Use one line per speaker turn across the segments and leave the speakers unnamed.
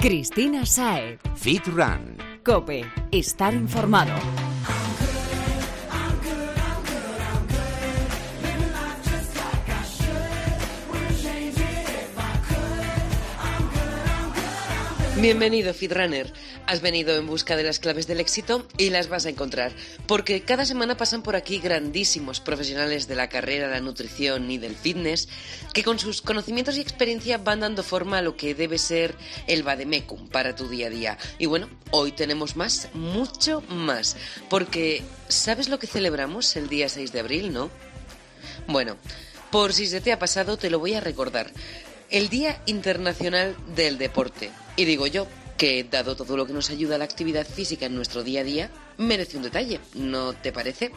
Cristina Sae.
Fit Run.
Cope. Estar informado.
Bienvenido, Fitrunner. Has venido en busca de las claves del éxito y las vas a encontrar, porque cada semana pasan por aquí grandísimos profesionales de la carrera, la nutrición y del fitness, que con sus conocimientos y experiencia van dando forma a lo que debe ser el vademecum para tu día a día. Y bueno, hoy tenemos más, mucho más, porque ¿sabes lo que celebramos el día 6 de abril, no? Bueno, por si se te ha pasado, te lo voy a recordar. El Día Internacional del Deporte. Y digo yo que, dado todo lo que nos ayuda a la actividad física en nuestro día a día, merece un detalle, ¿no te parece?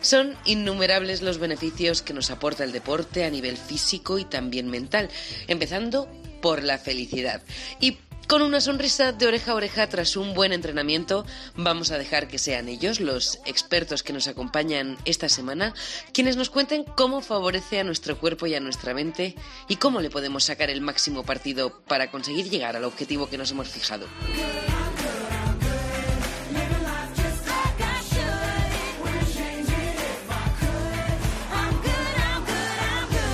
Son innumerables los beneficios que nos aporta el deporte a nivel físico y también mental, empezando por la felicidad. Y con una sonrisa de oreja a oreja tras un buen entrenamiento, vamos a dejar que sean ellos, los expertos que nos acompañan esta semana, quienes nos cuenten cómo favorece a nuestro cuerpo y a nuestra mente y cómo le podemos sacar el máximo partido para conseguir llegar al objetivo que nos hemos fijado.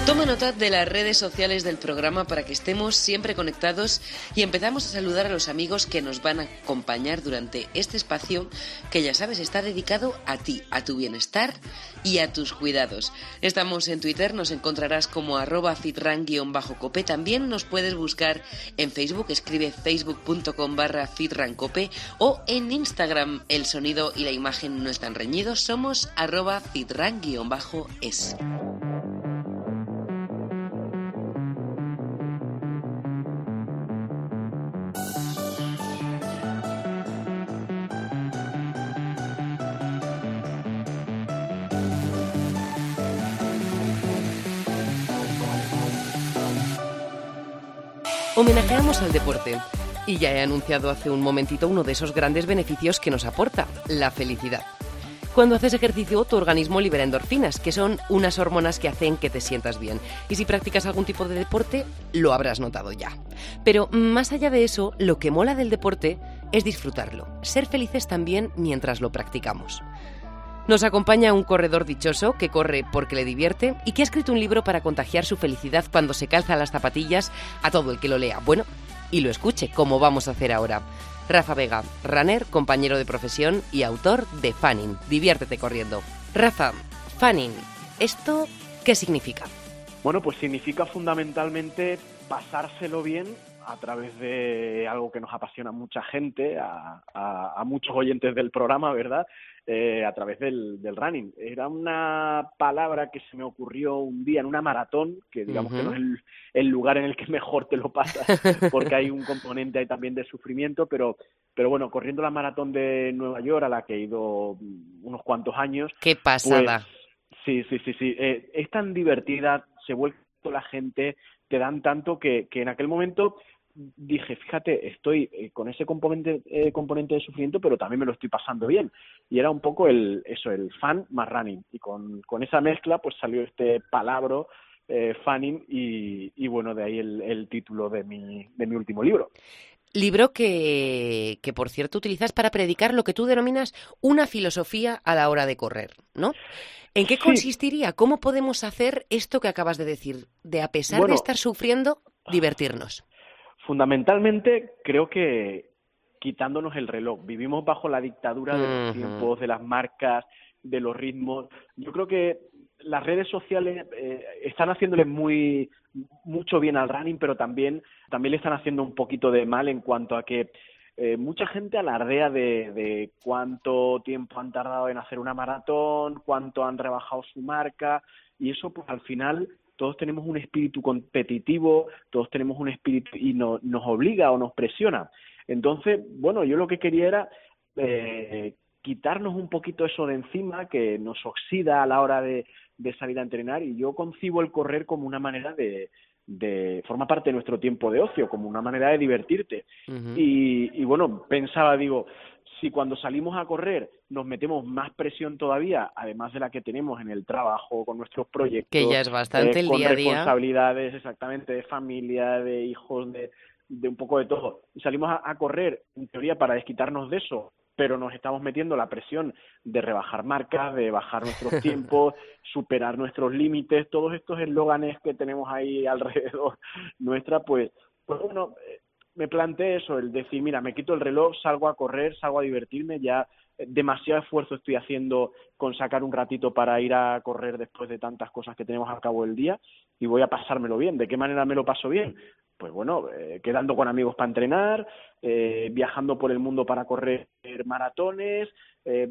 Toma nota de las redes sociales del programa para que estemos siempre conectados y empezamos a saludar a los amigos que nos van a acompañar durante este espacio que ya sabes está dedicado a ti, a tu bienestar y a tus cuidados. Estamos en Twitter, nos encontrarás como arroba fitran-cope. También nos puedes buscar en Facebook, escribe facebook.com barra fitrancope o en Instagram el sonido y la imagen no están reñidos, somos arroba fitran-es. Homenajeamos al deporte. Y ya he anunciado hace un momentito uno de esos grandes beneficios que nos aporta, la felicidad. Cuando haces ejercicio, tu organismo libera endorfinas, que son unas hormonas que hacen que te sientas bien. Y si practicas algún tipo de deporte, lo habrás notado ya. Pero más allá de eso, lo que mola del deporte es disfrutarlo, ser felices también mientras lo practicamos. Nos acompaña un corredor dichoso que corre porque le divierte y que ha escrito un libro para contagiar su felicidad cuando se calza las zapatillas a todo el que lo lea. Bueno, y lo escuche, como vamos a hacer ahora. Rafa Vega, runner, compañero de profesión y autor de Fanning. Diviértete corriendo. Rafa, Fanning, ¿esto qué significa?
Bueno, pues significa fundamentalmente pasárselo bien a través de algo que nos apasiona a mucha gente, a, a muchos oyentes del programa, ¿verdad? Eh, a través del, del, running. Era una palabra que se me ocurrió un día en una maratón, que digamos que no es el, lugar en el que mejor te lo pasas, porque hay un componente ahí también de sufrimiento, pero, pero bueno, corriendo la maratón de Nueva York, a la que he ido unos cuantos años.
¡Qué pasada!
Pues, sí, sí, sí, sí. Eh, es tan divertida, se vuelve la gente, te dan tanto que, que en aquel momento dije, fíjate, estoy eh, con ese componente, eh, componente de sufrimiento, pero también me lo estoy pasando bien. Y era un poco el, eso, el fan más running. Y con, con esa mezcla, pues salió este palabro eh, fanning y, y, bueno, de ahí el, el título de mi, de mi último libro.
Libro que, que, por cierto, utilizas para predicar lo que tú denominas una filosofía a la hora de correr, ¿no? ¿En qué consistiría? ¿Cómo podemos hacer esto que acabas de decir? De a pesar de estar sufriendo, divertirnos.
Fundamentalmente, creo que quitándonos el reloj. Vivimos bajo la dictadura de los tiempos, de las marcas, de los ritmos. Yo creo que las redes sociales eh, están haciéndole muy mucho bien al running, pero también también le están haciendo un poquito de mal en cuanto a que eh, mucha gente alardea de, de cuánto tiempo han tardado en hacer una maratón, cuánto han rebajado su marca y eso pues al final todos tenemos un espíritu competitivo, todos tenemos un espíritu y nos obliga o nos presiona. Entonces, bueno, yo lo que quería era eh, quitarnos un poquito eso de encima que nos oxida a la hora de, salir a entrenar y yo concibo el correr como una manera de, de forma parte de nuestro tiempo de ocio, como una manera de divertirte. y, y, bueno, pensaba, digo, si cuando salimos a correr nos metemos más presión todavía, además de la que tenemos en el trabajo, con nuestros proyectos,
que ya es bastante
eh,
el
con
día.
responsabilidades exactamente de familia, de hijos, de de un poco de todo. Y salimos a, correr, en teoría, para desquitarnos de eso, pero nos estamos metiendo la presión de rebajar marcas, de bajar nuestros tiempos, superar nuestros límites, todos estos eslóganes que tenemos ahí alrededor nuestra, pues, pues bueno, eh, me planteé eso, el decir, mira, me quito el reloj, salgo a correr, salgo a divertirme, ya demasiado esfuerzo estoy haciendo con sacar un ratito para ir a correr después de tantas cosas que tenemos al cabo del día y voy a pasármelo bien. ¿De qué manera me lo paso bien? Pues bueno, eh, quedando con amigos para entrenar, eh, viajando por el mundo para correr maratones, eh,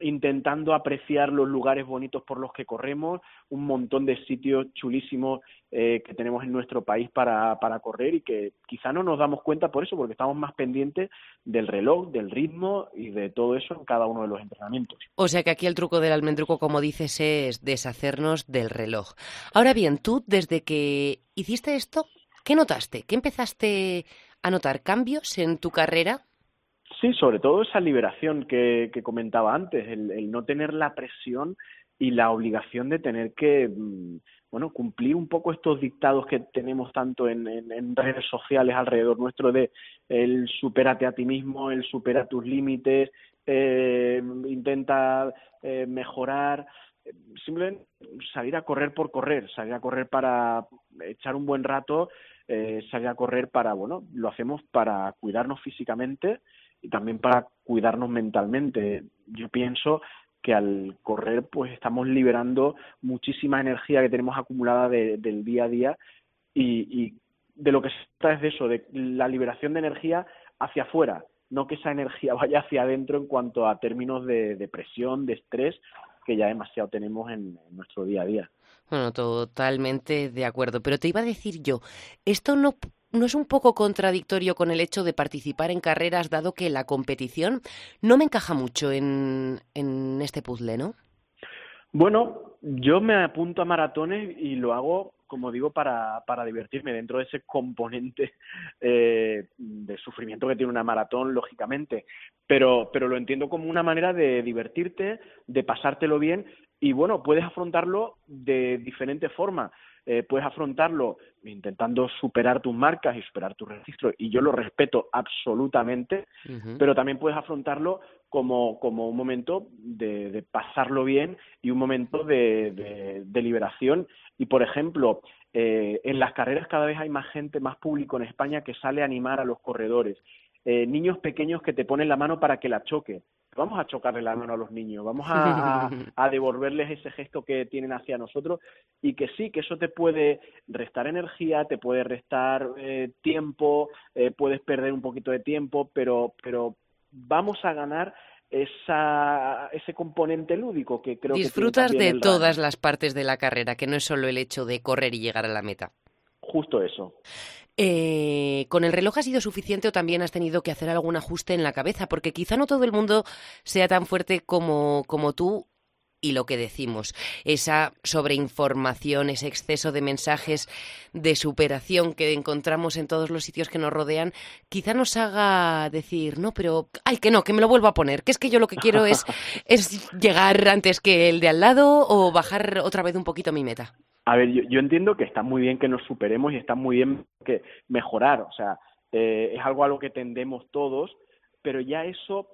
intentando apreciar los lugares bonitos por los que corremos, un montón de sitios chulísimos que tenemos en nuestro país para, para correr y que quizá no nos damos cuenta por eso, porque estamos más pendientes del reloj, del ritmo y de todo eso en cada uno de los entrenamientos.
O sea que aquí el truco del almendruco, como dices, es deshacernos del reloj. Ahora bien, tú desde que hiciste esto, ¿qué notaste? ¿Qué empezaste a notar? ¿Cambios en tu carrera?
Sí, sobre todo esa liberación que, comentaba antes, el, no tener la presión y la obligación de tener que mm, bueno cumplir un poco estos dictados que tenemos tanto en, redes sociales alrededor nuestro de el supérate a ti mismo, el supera tus límites, eh, intenta eh, mejorar, simplemente salir a correr por correr, salir a correr para echar un buen rato, eh, salir a correr para, bueno, lo hacemos para cuidarnos físicamente y también para cuidarnos mentalmente. Yo pienso que al correr pues estamos liberando muchísima energía que tenemos acumulada del día a día y, y de lo que se trata es de eso, de la liberación de energía hacia afuera, no que esa energía vaya hacia adentro en cuanto a términos de, depresión, de estrés, que ya demasiado tenemos en, nuestro día a día.
Bueno, totalmente de acuerdo. Pero te iba a decir yo, ¿esto no, no es un poco contradictorio con el hecho de participar en carreras, dado que la competición no me encaja mucho en, en este puzzle, ¿no?
Bueno, yo me apunto a maratones y lo hago como digo, para, para divertirme dentro de ese componente eh, de sufrimiento que tiene una maratón, lógicamente. Pero, pero lo entiendo como una manera de divertirte, de pasártelo bien y bueno, puedes afrontarlo de diferentes formas. Eh, puedes afrontarlo intentando superar tus marcas y superar tus registros, y yo lo respeto absolutamente, pero también puedes afrontarlo como, como un momento de, pasarlo bien y un momento de, de, liberación. Y, por ejemplo, eh, en las carreras cada vez hay más gente, más público en España que sale a animar a los corredores. Eh, niños pequeños que te ponen la mano para que la choque vamos a chocarle la mano a los niños, vamos a, devolverles ese gesto que tienen hacia nosotros y que sí, que eso te puede restar energía, te puede restar eh, tiempo, eh, puedes perder un poquito de tiempo, pero, pero vamos a ganar esa, ese componente lúdico que creo
Disfrutas
que
Disfrutas de todas las partes de la carrera, que no es solo el hecho de correr y llegar a la meta.
Justo eso.
Eh, ¿Con el reloj ha sido suficiente o también has tenido que hacer algún ajuste en la cabeza? Porque quizá no todo el mundo sea tan fuerte como, como tú y lo que decimos, esa sobreinformación, ese exceso de mensajes de superación que encontramos en todos los sitios que nos rodean, quizá nos haga decir, no, pero, ay, que no, que me lo vuelvo a poner, que es que yo lo que quiero es, es llegar antes que el de al lado o bajar otra vez un poquito mi meta.
A ver, yo, entiendo que está muy bien que nos superemos y está muy bien que mejorar, o sea, eh, es algo a lo que tendemos todos, pero ya eso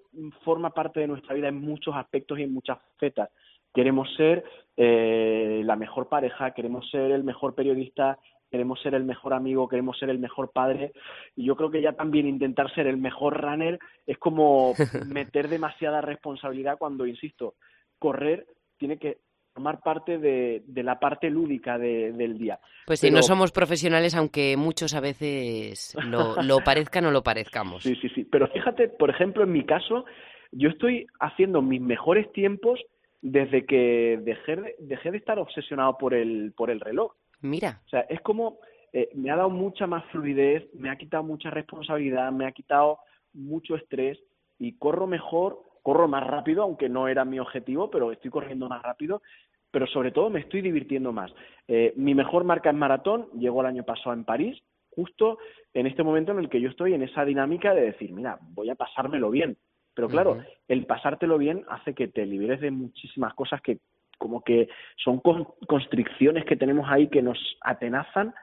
forma parte de nuestra vida en muchos aspectos y en muchas facetas. Queremos ser eh, la mejor pareja, queremos ser el mejor periodista, queremos ser el mejor amigo, queremos ser el mejor padre. Y yo creo que ya también intentar ser el mejor runner es como meter demasiada responsabilidad cuando, insisto, correr tiene que formar parte de, la parte lúdica del día.
Pues si no somos profesionales, aunque muchos a veces lo, lo parezcan o lo parezcamos.
Sí, sí, sí. Pero fíjate, por ejemplo, en mi caso, yo estoy haciendo mis mejores tiempos desde que dejé de, dejé de estar obsesionado por el, por el reloj.
Mira.
O sea, es como eh, me ha dado mucha más fluidez, me ha quitado mucha responsabilidad, me ha quitado mucho estrés y corro mejor corro más rápido, aunque no era mi objetivo, pero estoy corriendo más rápido, pero sobre todo me estoy divirtiendo más. Eh, mi mejor marca en maratón llegó el año pasado en París, justo en este momento en el que yo estoy en esa dinámica de decir, mira, voy a pasármelo bien. Pero claro, el pasártelo bien hace que te liberes de muchísimas cosas que como que son constricciones que tenemos ahí que nos atenazan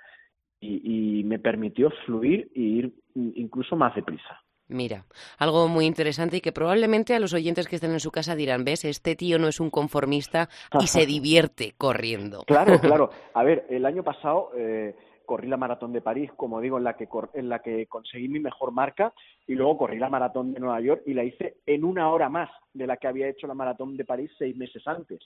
y, me permitió fluir e ir incluso más deprisa.
Mira, algo muy interesante y que probablemente a los oyentes que estén en su casa dirán, ves, este tío no es un conformista y se divierte corriendo.
Claro, claro. A ver, el año pasado eh, corrí la maratón de París, como digo, en la que en la que conseguí mi mejor marca y luego corrí la maratón de Nueva York y la hice en una hora más de la que había hecho la maratón de París seis meses antes.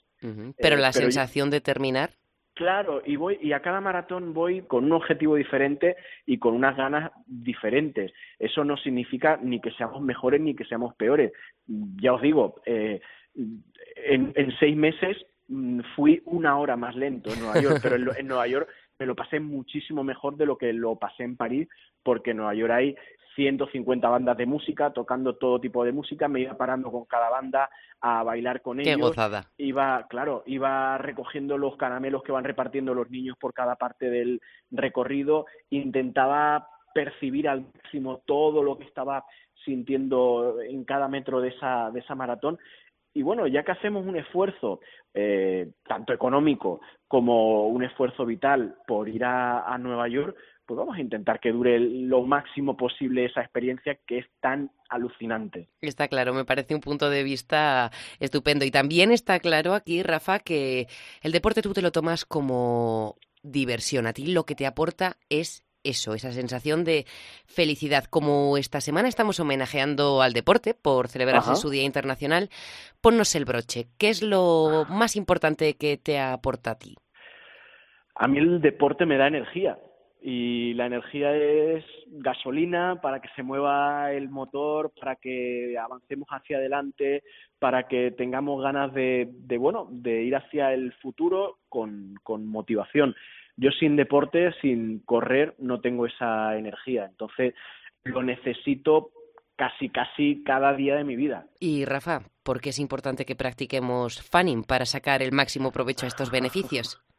Pero la eh, sensación de terminar
Claro, y voy y a cada maratón voy con un objetivo diferente y con unas ganas diferentes. Eso no significa ni que seamos mejores ni que seamos peores. Ya os digo, eh, en, seis meses mm, fui una hora más lento en Nueva York, pero en, en Nueva York me lo pasé muchísimo mejor de lo que lo pasé en París, porque en Nueva York hay 150 bandas de música, tocando todo tipo de música, me iba parando con cada banda a bailar con ellos.
Qué gozada.
Iba, claro, iba recogiendo los caramelos que van repartiendo los niños por cada parte del recorrido, intentaba percibir al máximo todo lo que estaba sintiendo en cada metro de esa, de esa maratón. Y bueno, ya que hacemos un esfuerzo, eh, tanto económico como un esfuerzo vital por ir a Nueva York, pues vamos a intentar que dure lo máximo posible esa experiencia que es tan alucinante.
Está claro, me parece un punto de vista estupendo. Y también está claro aquí, Rafa, que el deporte tú te lo tomas como diversión. A ti lo que te aporta es eso, esa sensación de felicidad. Como esta semana estamos homenajeando al deporte por celebrarse su Día Internacional, ponnos el broche. ¿Qué es lo más importante que te aporta a ti?
A mí el deporte me da energía y la energía es gasolina para que se mueva el motor, para que avancemos hacia adelante, para que tengamos ganas de, de bueno, de ir hacia el futuro con, con motivación. Yo sin deporte, sin correr, no tengo esa energía, entonces lo necesito casi casi cada día de mi vida.
Y Rafa, ¿por qué es importante que practiquemos fanning para sacar el máximo provecho a estos beneficios?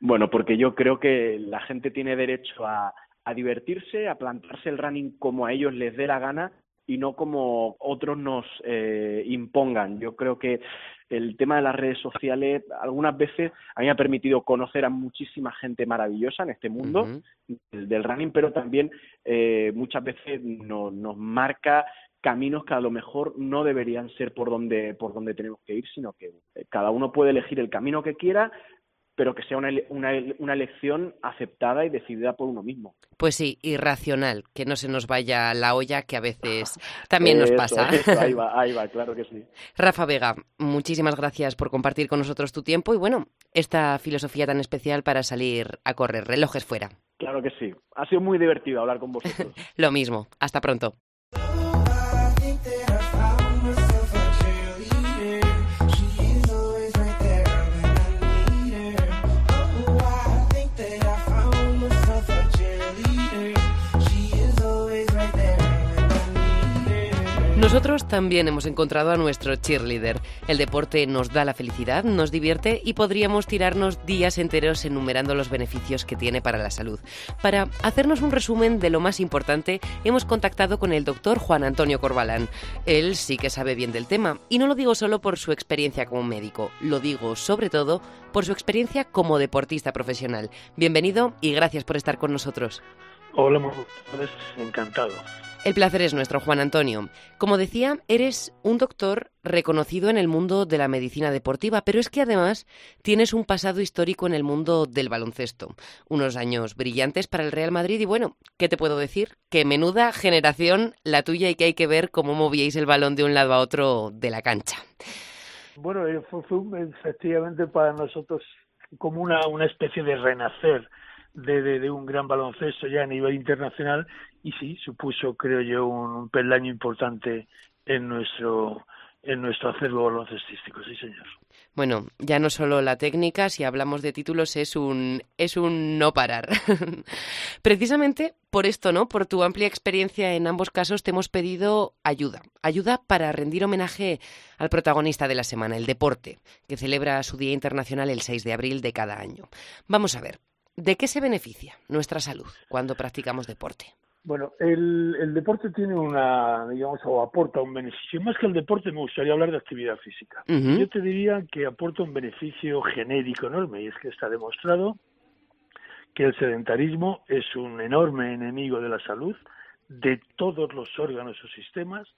Bueno, porque yo creo que la gente tiene derecho a, divertirse, a plantarse el running como a ellos les dé la gana y no como otros nos eh, impongan. Yo creo que el tema de las redes sociales algunas veces a mí me ha permitido conocer a muchísima gente maravillosa en este mundo del, running, pero también eh, muchas veces nos marca caminos que a lo mejor no deberían ser por donde por donde tenemos que ir, sino que eh, cada uno puede elegir el camino que quiera, pero que sea una, una, una, elección aceptada y decidida por uno mismo.
Pues sí, irracional, que no se nos vaya la olla, que a veces también nos pasa.
ahí va, ahí va, claro que sí.
Rafa Vega, muchísimas gracias por compartir con nosotros tu tiempo y bueno, esta filosofía tan especial para salir a correr, relojes fuera.
Claro que sí, ha sido muy divertido hablar con vosotros.
Lo mismo, hasta pronto. Nosotros también hemos encontrado a nuestro cheerleader. El deporte nos da la felicidad, nos divierte y podríamos tirarnos días enteros enumerando los beneficios que tiene para la salud. Para hacernos un resumen de lo más importante, hemos contactado con el doctor Juan Antonio Corbalán. Él sí que sabe bien del tema y no lo digo solo por su experiencia como médico, lo digo sobre todo por su experiencia como deportista profesional. Bienvenido y gracias por estar con nosotros.
Hola, encantado.
El placer es nuestro, Juan Antonio. Como decía, eres un doctor reconocido en el mundo de la medicina deportiva, pero es que además tienes un pasado histórico en el mundo del baloncesto. Unos años brillantes para el Real Madrid y bueno, ¿qué te puedo decir? Que menuda generación la tuya y que hay que ver cómo movíais el balón de un lado a otro de la cancha.
Bueno, eh, fue, efectivamente para nosotros como una, una especie de renacer de, de, un gran baloncesto ya a nivel internacional y sí, supuso, creo yo, un, peldaño importante en nuestro en nuestro acervo baloncestístico, sí señor.
Bueno, ya no solo la técnica, si hablamos de títulos es un es un no parar. Precisamente por esto, ¿no? Por tu amplia experiencia en ambos casos te hemos pedido ayuda, ayuda para rendir homenaje al protagonista de la semana, el deporte, que celebra su Día Internacional el 6 de abril de cada año. Vamos a ver, ¿De qué se beneficia nuestra salud cuando practicamos deporte?
Bueno, el, deporte tiene una, digamos, o aporta un beneficio. Más que el deporte, me gustaría hablar de actividad física. Yo te diría que aporta un beneficio genérico enorme, y es que está demostrado que el sedentarismo es un enorme enemigo de la salud, de todos los órganos o sistemas,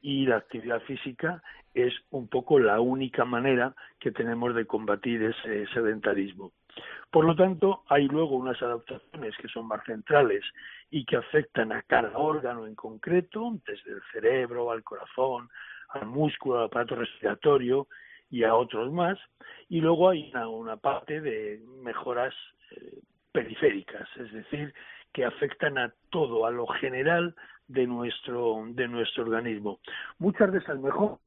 y la actividad física es un poco la única manera que tenemos de combatir ese sedentarismo. Por lo tanto, hay luego unas adaptaciones que son más centrales y que afectan a cada órgano en concreto, desde el cerebro al corazón, al músculo, al aparato respiratorio y a otros más. Y luego hay una, parte de mejoras eh, periféricas, es decir, que afectan a todo, a lo general de nuestro, de nuestro organismo. Muchas de esas mejoras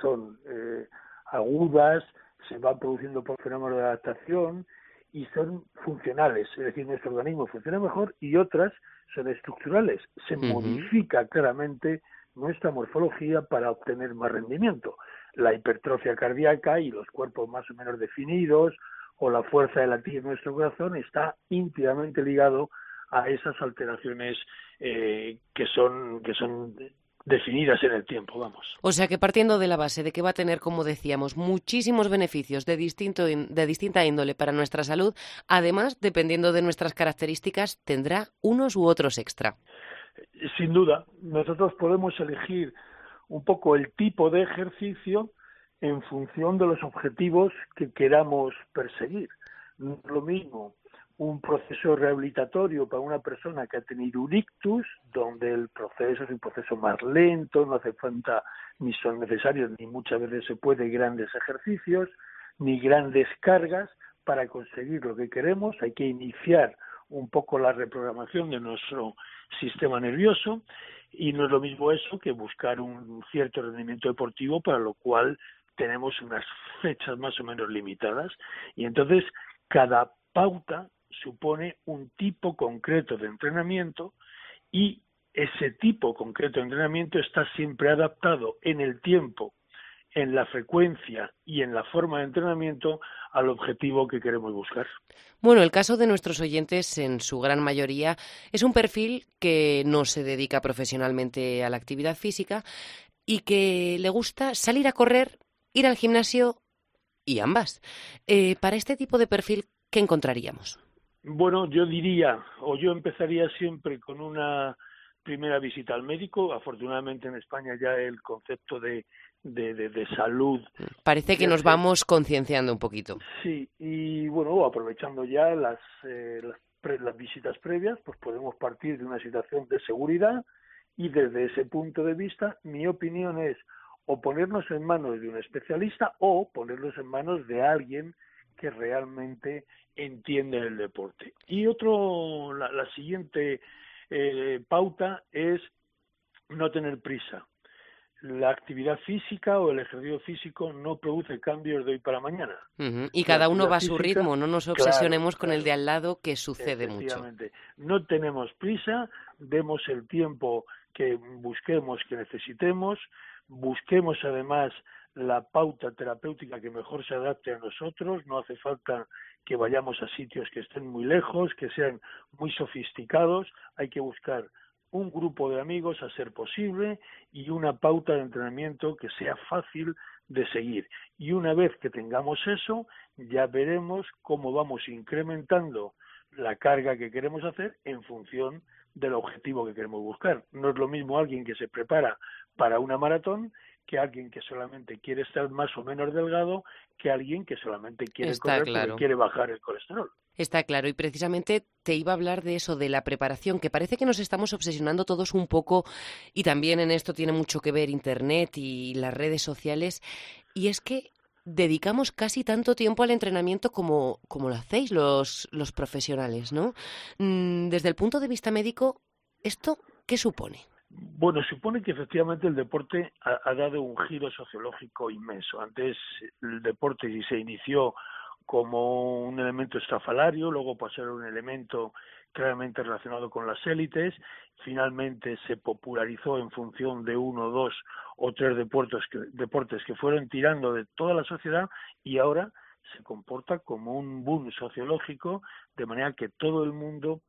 son eh, agudas, se van produciendo por fenómenos de adaptación y son funcionales, es decir, nuestro organismo funciona mejor y otras son estructurales. Se modifica claramente nuestra morfología para obtener más rendimiento. La hipertrofia cardíaca y los cuerpos más o menos definidos o la fuerza de latir de nuestro corazón está íntimamente ligado a esas alteraciones eh, que son que son definidas en el tiempo, vamos.
O sea que partiendo de la base de que va a tener, como decíamos, muchísimos beneficios de, distinto, de distinta índole para nuestra salud, además, dependiendo de nuestras características, tendrá unos u otros extra.
Sin duda, nosotros podemos elegir un poco el tipo de ejercicio en función de los objetivos que queramos perseguir. No es lo mismo un proceso rehabilitatorio para una persona que ha tenido un ictus, donde el proceso es un proceso más lento, no hace falta ni son necesarios ni muchas veces se puede grandes ejercicios, ni grandes cargas para conseguir lo que queremos. Hay que iniciar un poco la reprogramación de nuestro sistema nervioso y no es lo mismo eso que buscar un cierto rendimiento deportivo para lo cual tenemos unas fechas más o menos limitadas y entonces cada pauta supone un tipo concreto de entrenamiento y ese tipo concreto de entrenamiento está siempre adaptado en el tiempo, en la frecuencia y en la forma de entrenamiento al objetivo que queremos buscar.
Bueno, el caso de nuestros oyentes, en su gran mayoría, es un perfil que no se dedica profesionalmente a la actividad física y que le gusta salir a correr, ir al gimnasio y ambas. Eh, para este tipo de perfil, ¿qué encontraríamos?
Bueno, yo diría, o yo empezaría siempre con una primera visita al médico. Afortunadamente en España ya el concepto de, de, de, salud.
Parece que nos vamos concienciando un poquito.
Sí, y bueno, aprovechando ya las, eh, las, las visitas previas, pues podemos partir de una situación de seguridad y desde ese punto de vista mi opinión es o ponernos en manos de un especialista o ponernos en manos de alguien que realmente entienden el deporte. Y otro, la, siguiente eh, pauta es no tener prisa. La actividad física o el ejercicio físico no produce cambios de hoy para mañana.
Y cada uno va a su ritmo, no nos obsesionemos con el de al lado que sucede mucho.
No tenemos prisa, demos el tiempo que busquemos, que necesitemos, busquemos además la pauta terapéutica que mejor se adapte a nosotros, no hace falta que vayamos a sitios que estén muy lejos, que sean muy sofisticados, hay que buscar un grupo de amigos a ser posible y una pauta de entrenamiento que sea fácil de seguir. Y una vez que tengamos eso, ya veremos cómo vamos incrementando la carga que queremos hacer en función del objetivo que queremos buscar. No es lo mismo alguien que se prepara para una maratón que alguien que solamente quiere estar más o menos delgado que alguien que solamente quiere correr porque quiere bajar el colesterol.
Está claro, y precisamente te iba a hablar de eso, de la preparación, que parece que nos estamos obsesionando todos un poco, y también en esto tiene mucho que ver Internet y las redes sociales, y es que dedicamos casi tanto tiempo al entrenamiento como, como lo hacéis los, los profesionales, ¿no? Mm, desde el punto de vista médico, ¿esto qué supone?
Bueno, supone que efectivamente el deporte ha, dado un giro sociológico inmenso. Antes el deporte se inició como un elemento estrafalario, luego pasó a ser un elemento claramente relacionado con las élites, finalmente se popularizó en función de uno, dos o tres deportes que, deportes que fueron tirando de toda la sociedad y ahora se comporta como un boom sociológico, de manera que todo el mundo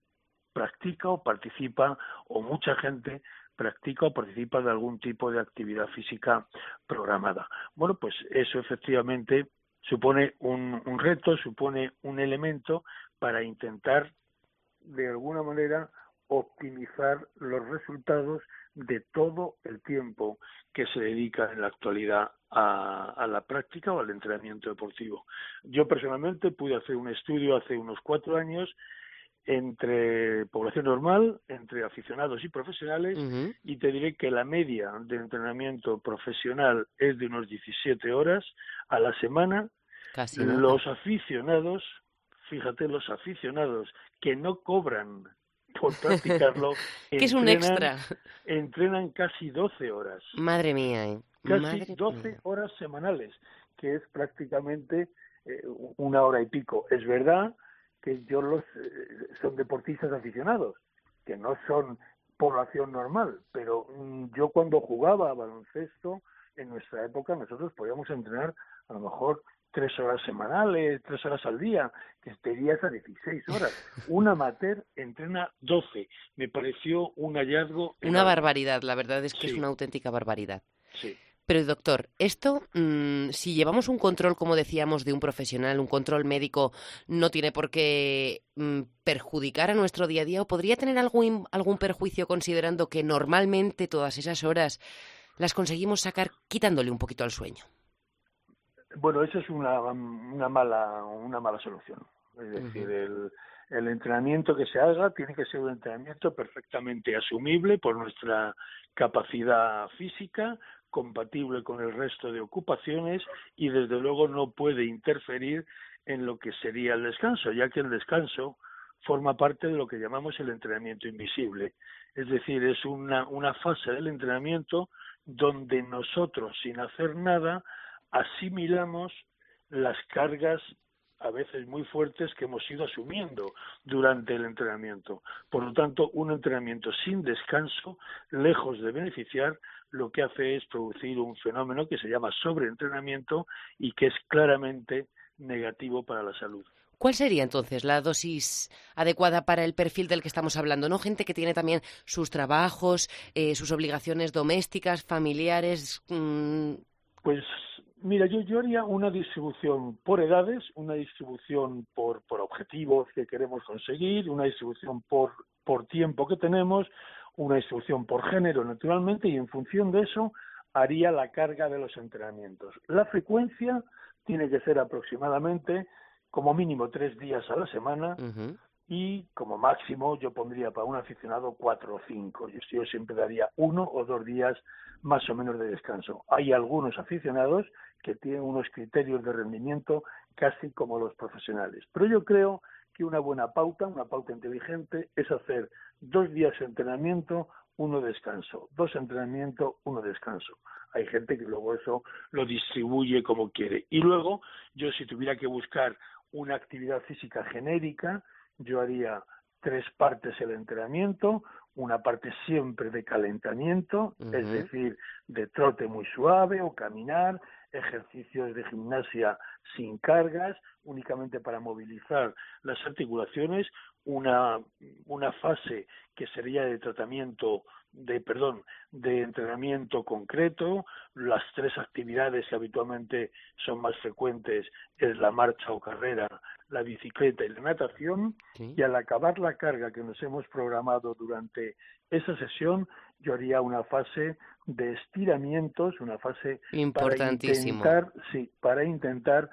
practica o participa o mucha gente practica o participa de algún tipo de actividad física programada. Bueno, pues eso efectivamente supone un, reto, supone un elemento para intentar de alguna manera optimizar los resultados de todo el tiempo que se dedica en la actualidad a, a, la práctica o al entrenamiento deportivo. Yo personalmente pude hacer un estudio hace unos cuatro años entre población normal, entre aficionados y profesionales, y te diré que la media de entrenamiento profesional es de unos 17 horas a la semana.
Casi
los aficionados, fíjate, los aficionados que no cobran por practicarlo,
que es un extra.
Entrenan casi 12 horas.
Madre mía, ¿eh?
Casi 12 horas semanales, que es prácticamente eh, una hora y pico. Es verdad que yo los eh, son deportistas aficionados, que no son población normal, pero mm, yo cuando jugaba a baloncesto en nuestra época nosotros podíamos entrenar a lo mejor tres horas semanales, tres horas al día, que estarías a 16 horas. Un amateur entrena 12. Me pareció un hallazgo.
Una barbaridad, la verdad es que es una auténtica barbaridad.
Sí.
Pero doctor, esto, mmm, si llevamos un control, como decíamos, de un profesional, un control médico, no tiene por qué mmm, perjudicar a nuestro día a día o podría tener algún, algún perjuicio considerando que normalmente todas esas horas las conseguimos sacar quitándole un poquito al sueño.
Bueno, esa es una, una mala una mala solución. Es decir, uh -huh. el, el entrenamiento que se haga tiene que ser un entrenamiento perfectamente asumible por nuestra capacidad física, compatible con el resto de ocupaciones y desde luego no puede interferir en lo que sería el descanso, ya que el descanso forma parte de lo que llamamos el entrenamiento invisible. Es decir, es una, una fase del entrenamiento donde nosotros, sin hacer nada, asimilamos las cargas a veces muy fuertes que hemos ido asumiendo durante el entrenamiento. Por lo tanto, un entrenamiento sin descanso, lejos de beneficiar, lo que hace es producir un fenómeno que se llama sobreentrenamiento y que es claramente negativo para la salud.
¿Cuál sería entonces la dosis adecuada para el perfil del que estamos hablando? ¿No? Gente que tiene también sus trabajos, eh, sus obligaciones domésticas, familiares. Mmm...
Pues Mira, yo, yo haría una distribución por edades, una distribución por, por objetivos que queremos conseguir, una distribución por, por tiempo que tenemos, una distribución por género, naturalmente, y en función de eso haría la carga de los entrenamientos. La frecuencia tiene que ser aproximadamente como mínimo tres días a la semana uh -huh. y como máximo yo pondría para un aficionado cuatro o cinco. Yo, yo siempre daría uno o dos días más o menos de descanso. Hay algunos aficionados que tienen unos criterios de rendimiento casi como los profesionales. Pero yo creo que una buena pauta, una pauta inteligente, es hacer dos días de entrenamiento, uno descanso, dos entrenamiento, uno descanso. Hay gente que luego eso lo distribuye como quiere. Y luego, yo si tuviera que buscar una actividad física genérica, yo haría tres partes el entrenamiento, una parte siempre de calentamiento, uh -huh. es decir, de trote muy suave o caminar, ejercicios de gimnasia sin cargas, únicamente para movilizar las articulaciones, una, una fase que sería de tratamiento de perdón de entrenamiento concreto las tres actividades que habitualmente son más frecuentes es la marcha o carrera la bicicleta y la natación
sí.
y al acabar la carga que nos hemos programado durante esa sesión yo haría una fase de estiramientos una fase para intentar sí para intentar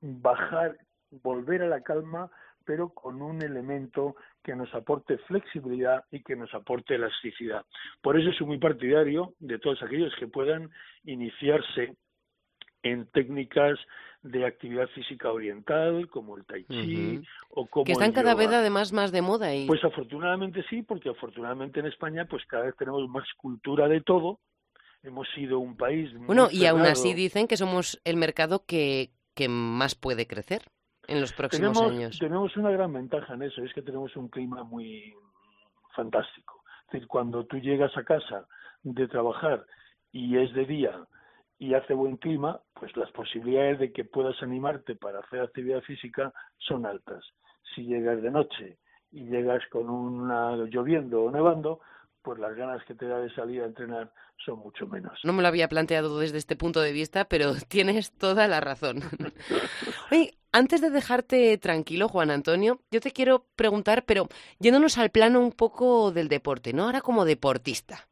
bajar volver a la calma pero con un elemento que nos aporte flexibilidad y que nos aporte elasticidad. Por eso soy muy partidario de todos aquellos que puedan iniciarse en técnicas de actividad física oriental, como el tai chi
uh -huh.
o como
que están
el
cada
yoga.
vez además más de moda y
Pues afortunadamente sí, porque afortunadamente en España pues cada vez tenemos más cultura de todo. Hemos sido un país muy
Bueno, y aún así dicen que somos el mercado que, que más puede crecer en los próximos
tenemos,
años.
Tenemos una gran ventaja en eso, es que tenemos un clima muy fantástico. Es decir, cuando tú llegas a casa de trabajar y es de día y hace buen clima, pues las posibilidades de que puedas animarte para hacer actividad física son altas. Si llegas de noche y llegas con una lloviendo o nevando, pues las ganas que te da de salir a entrenar son mucho menos.
No me lo había planteado desde este punto de vista, pero tienes toda la razón. Oye, Antes de dejarte tranquilo, Juan Antonio, yo te quiero preguntar, pero yéndonos al plano un poco del deporte, ¿no? Ahora como deportista.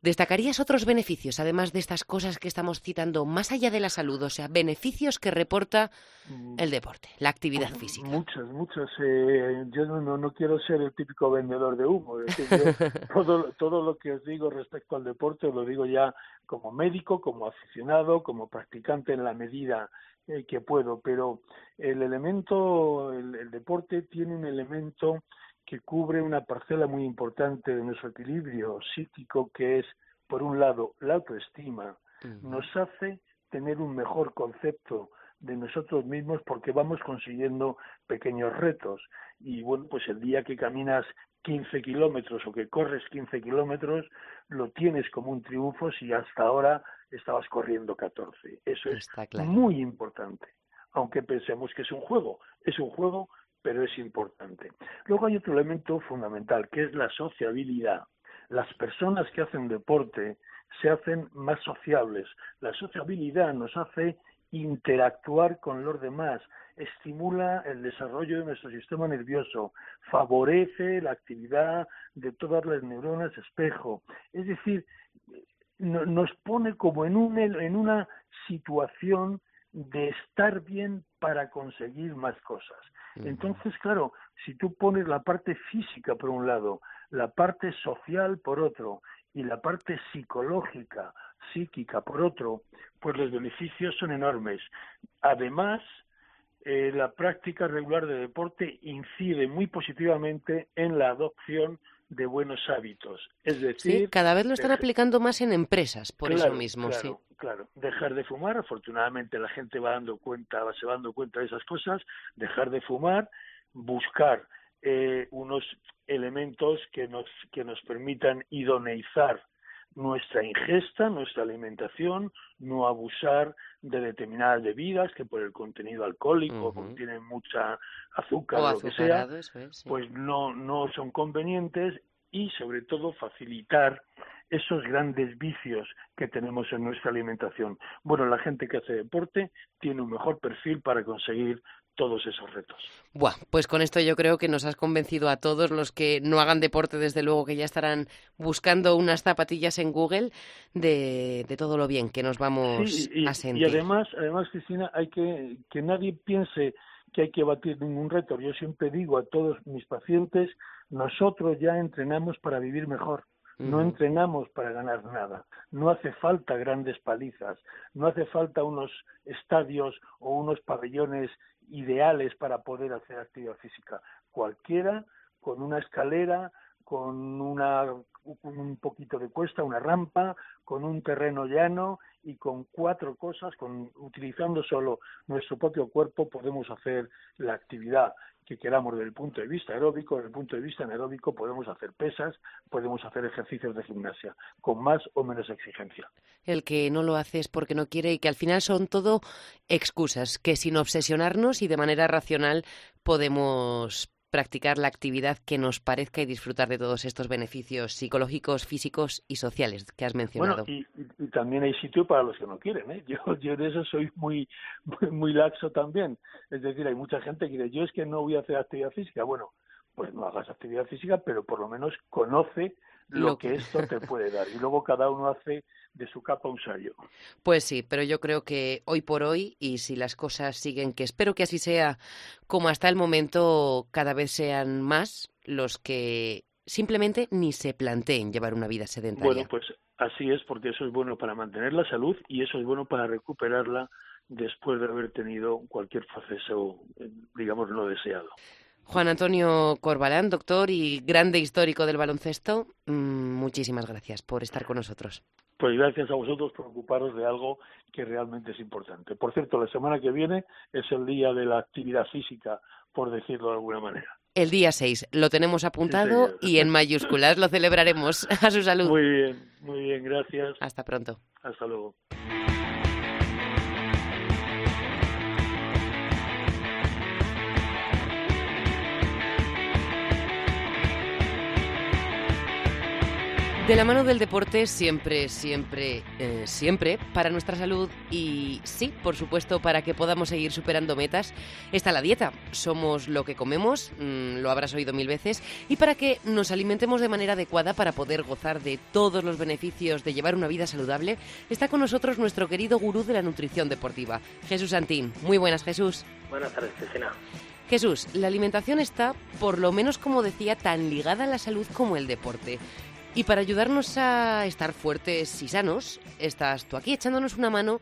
¿Destacarías otros beneficios, además de estas cosas que estamos citando, más allá de la salud? O sea, beneficios que reporta mm. el deporte, la actividad física.
Muchos, muchos. Eh, yo no, no, quiero ser el típico vendedor de humo. todo, todo lo que os digo respecto al deporte lo digo ya como médico, como aficionado, como practicante en la medida eh, que puedo. Pero el elemento, el deporte tiene un elemento que cubre una parcela muy importante de nuestro equilibrio psíquico, que es, por un lado, la autoestima, nos hace tener un mejor concepto de nosotros mismos porque vamos consiguiendo pequeños retos. Y bueno, pues el día que caminas 15 kilómetros o que corres 15 kilómetros, lo tienes como un triunfo si hasta ahora estabas corriendo 14. Eso es muy importante. Aunque pensemos que es un juego, es un juego pero es importante. Luego hay otro elemento fundamental, que es la sociabilidad. Las personas que hacen deporte se hacen más sociables. La sociabilidad nos hace interactuar con los demás, estimula el desarrollo de nuestro sistema nervioso, favorece la actividad de todas las neuronas espejo. Es decir, nos pone como en, un, en una situación de estar bien para conseguir más cosas. Entonces, claro, si tú pones la parte física por un lado, la parte social por otro y la parte psicológica, psíquica por otro, pues los beneficios son enormes. Además, eh, la práctica regular de deporte incide muy positivamente en la adopción de buenos hábitos. Es decir,
cada vez lo están aplicando más en empresas, por eso mismo,
claro,
sí.
Claro, dejar de fumar, afortunadamente la gente va dando cuenta, se va dando cuenta de esas cosas, dejar de fumar, buscar eh, unos elementos que nos que nos permitan idoneizar nuestra ingesta, nuestra alimentación, no abusar de determinadas bebidas que por el contenido alcohólico contienen mucha azúcar o lo que sea, pues no, no son convenientes y sobre todo facilitar esos grandes vicios que tenemos en nuestra alimentación. Bueno, la gente que hace deporte tiene un mejor perfil para conseguir todos esos retos.
Buah, pues con esto yo creo que nos has convencido a todos los que no hagan deporte, desde luego que ya estarán buscando unas zapatillas en Google de, todo lo bien que nos vamos a sentir.
Y además, además, Cristina, hay que que nadie piense que hay que batir ningún reto. Yo siempre digo a todos mis pacientes, nosotros ya entrenamos para vivir mejor. No entrenamos para ganar nada. No hace falta grandes palizas. No hace falta unos estadios o unos pabellones ideales para poder hacer actividad física. Cualquiera con una escalera, con una un poquito de cuesta, una rampa, con un terreno llano y con cuatro cosas, con, utilizando solo nuestro propio cuerpo, podemos hacer la actividad que queramos desde el punto de vista aeróbico, desde el punto de vista anaeróbico podemos hacer pesas, podemos hacer ejercicios de gimnasia, con más o menos exigencia.
El que no lo hace es porque no quiere y que al final son todo excusas, que sin obsesionarnos y de manera racional podemos practicar la actividad que nos parezca y disfrutar de todos estos beneficios psicológicos, físicos y sociales que has mencionado.
Bueno, y, también hay sitio para los que no quieren. ¿eh? Yo, yo de eso soy muy, muy, laxo también. Es decir, hay mucha gente que dice, yo es que no voy a hacer actividad física. Bueno, pues no hagas actividad física, pero por lo menos conoce lo, que esto te puede dar. Y luego cada uno hace de su capa un sallo.
Pues sí, pero yo creo que hoy por hoy, y si las cosas siguen, que espero que así sea como hasta el momento, cada vez sean más los que simplemente ni se planteen llevar una vida sedentaria.
Bueno, pues así es, porque eso es bueno para mantener la salud y eso es bueno para recuperarla después de haber tenido cualquier proceso, eh, digamos, no deseado.
Juan Antonio Corbalán, doctor y grande histórico del baloncesto, mm, muchísimas gracias por estar con nosotros.
Pues gracias a vosotros por ocuparos de algo que realmente es importante. Por cierto, la semana que viene es el día de la actividad física, por decirlo de alguna manera.
El día 6, lo tenemos apuntado y en mayúsculas lo celebraremos. A su salud.
Muy bien, muy bien, gracias.
Hasta pronto.
Hasta luego.
De la mano del deporte siempre, siempre, eh, siempre para nuestra salud y sí, por supuesto, para que podamos seguir superando metas, está la dieta. Somos lo que comemos, mm, lo habrás oído mil veces, y para que nos alimentemos de manera adecuada para poder gozar de todos los beneficios de llevar una vida saludable, está con nosotros nuestro querido gurú de la nutrición deportiva, Jesús Santín. Muy buenas, Jesús.
Buenas tardes, Cristina.
Jesús, la alimentación está, por lo menos como decía, tan ligada a la salud como el deporte. Y para ayudarnos a estar fuertes y sanos, estás tú aquí echándonos una mano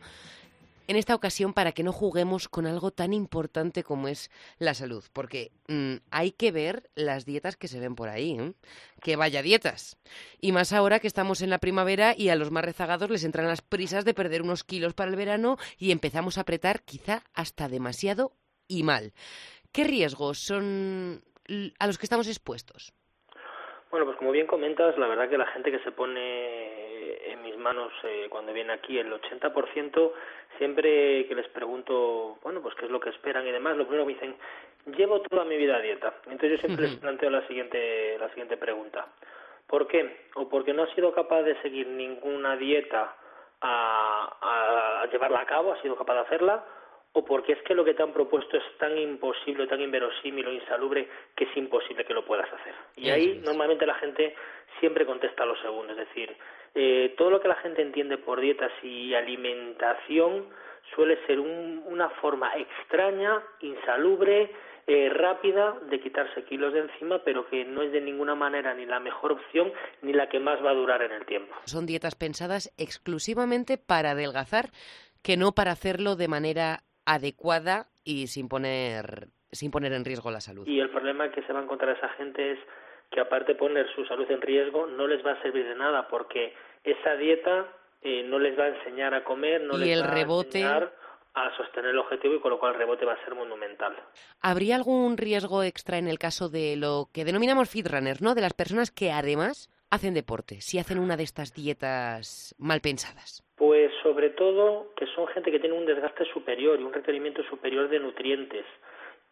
en esta ocasión para que no juguemos con algo tan importante como es la salud. Porque mm, hay que ver las dietas que se ven por ahí. ¿eh? Que vaya dietas. Y más ahora que estamos en la primavera y a los más rezagados les entran las prisas de perder unos kilos para el verano y empezamos a apretar quizá hasta demasiado y mal. ¿Qué riesgos son a los que estamos expuestos?
Bueno, pues como bien comentas, la verdad que la gente que se pone en mis manos eh, cuando viene aquí, el 80%, siempre que les pregunto, bueno, pues qué es lo que esperan y demás, lo primero que me dicen, llevo toda mi vida a dieta. Entonces yo siempre les planteo la siguiente, la siguiente pregunta. ¿Por qué? O porque no ha sido capaz de seguir ninguna dieta a, a llevarla a cabo, ha sido capaz de hacerla, o porque es que lo que te han propuesto es tan imposible, tan inverosímil o insalubre que es imposible que lo puedas hacer. Y ahí normalmente la gente siempre contesta lo segundo, es decir, eh, todo lo que la gente entiende por dietas y alimentación suele ser una forma extraña, insalubre, eh, rápida de quitarse kilos de encima, pero que no es de ninguna manera ni la mejor opción ni la que más va a durar en el tiempo.
Son dietas pensadas exclusivamente para adelgazar, que no para hacerlo de manera adecuada y sin poner, sin poner en riesgo la salud.
Y el problema que se va a encontrar esa gente es que aparte de poner su salud en riesgo, no les va a servir de nada porque esa dieta eh, no les va a enseñar a comer, no les
el
va
rebote...
a enseñar a sostener el objetivo y con lo cual el rebote va a ser monumental.
¿Habría algún riesgo extra en el caso de lo que denominamos fit runners, ¿no? De las personas que además hacen deporte, si hacen una de estas dietas mal pensadas?
Pues sobre todo que son gente que tiene un desgaste superior y un requerimiento superior de nutrientes.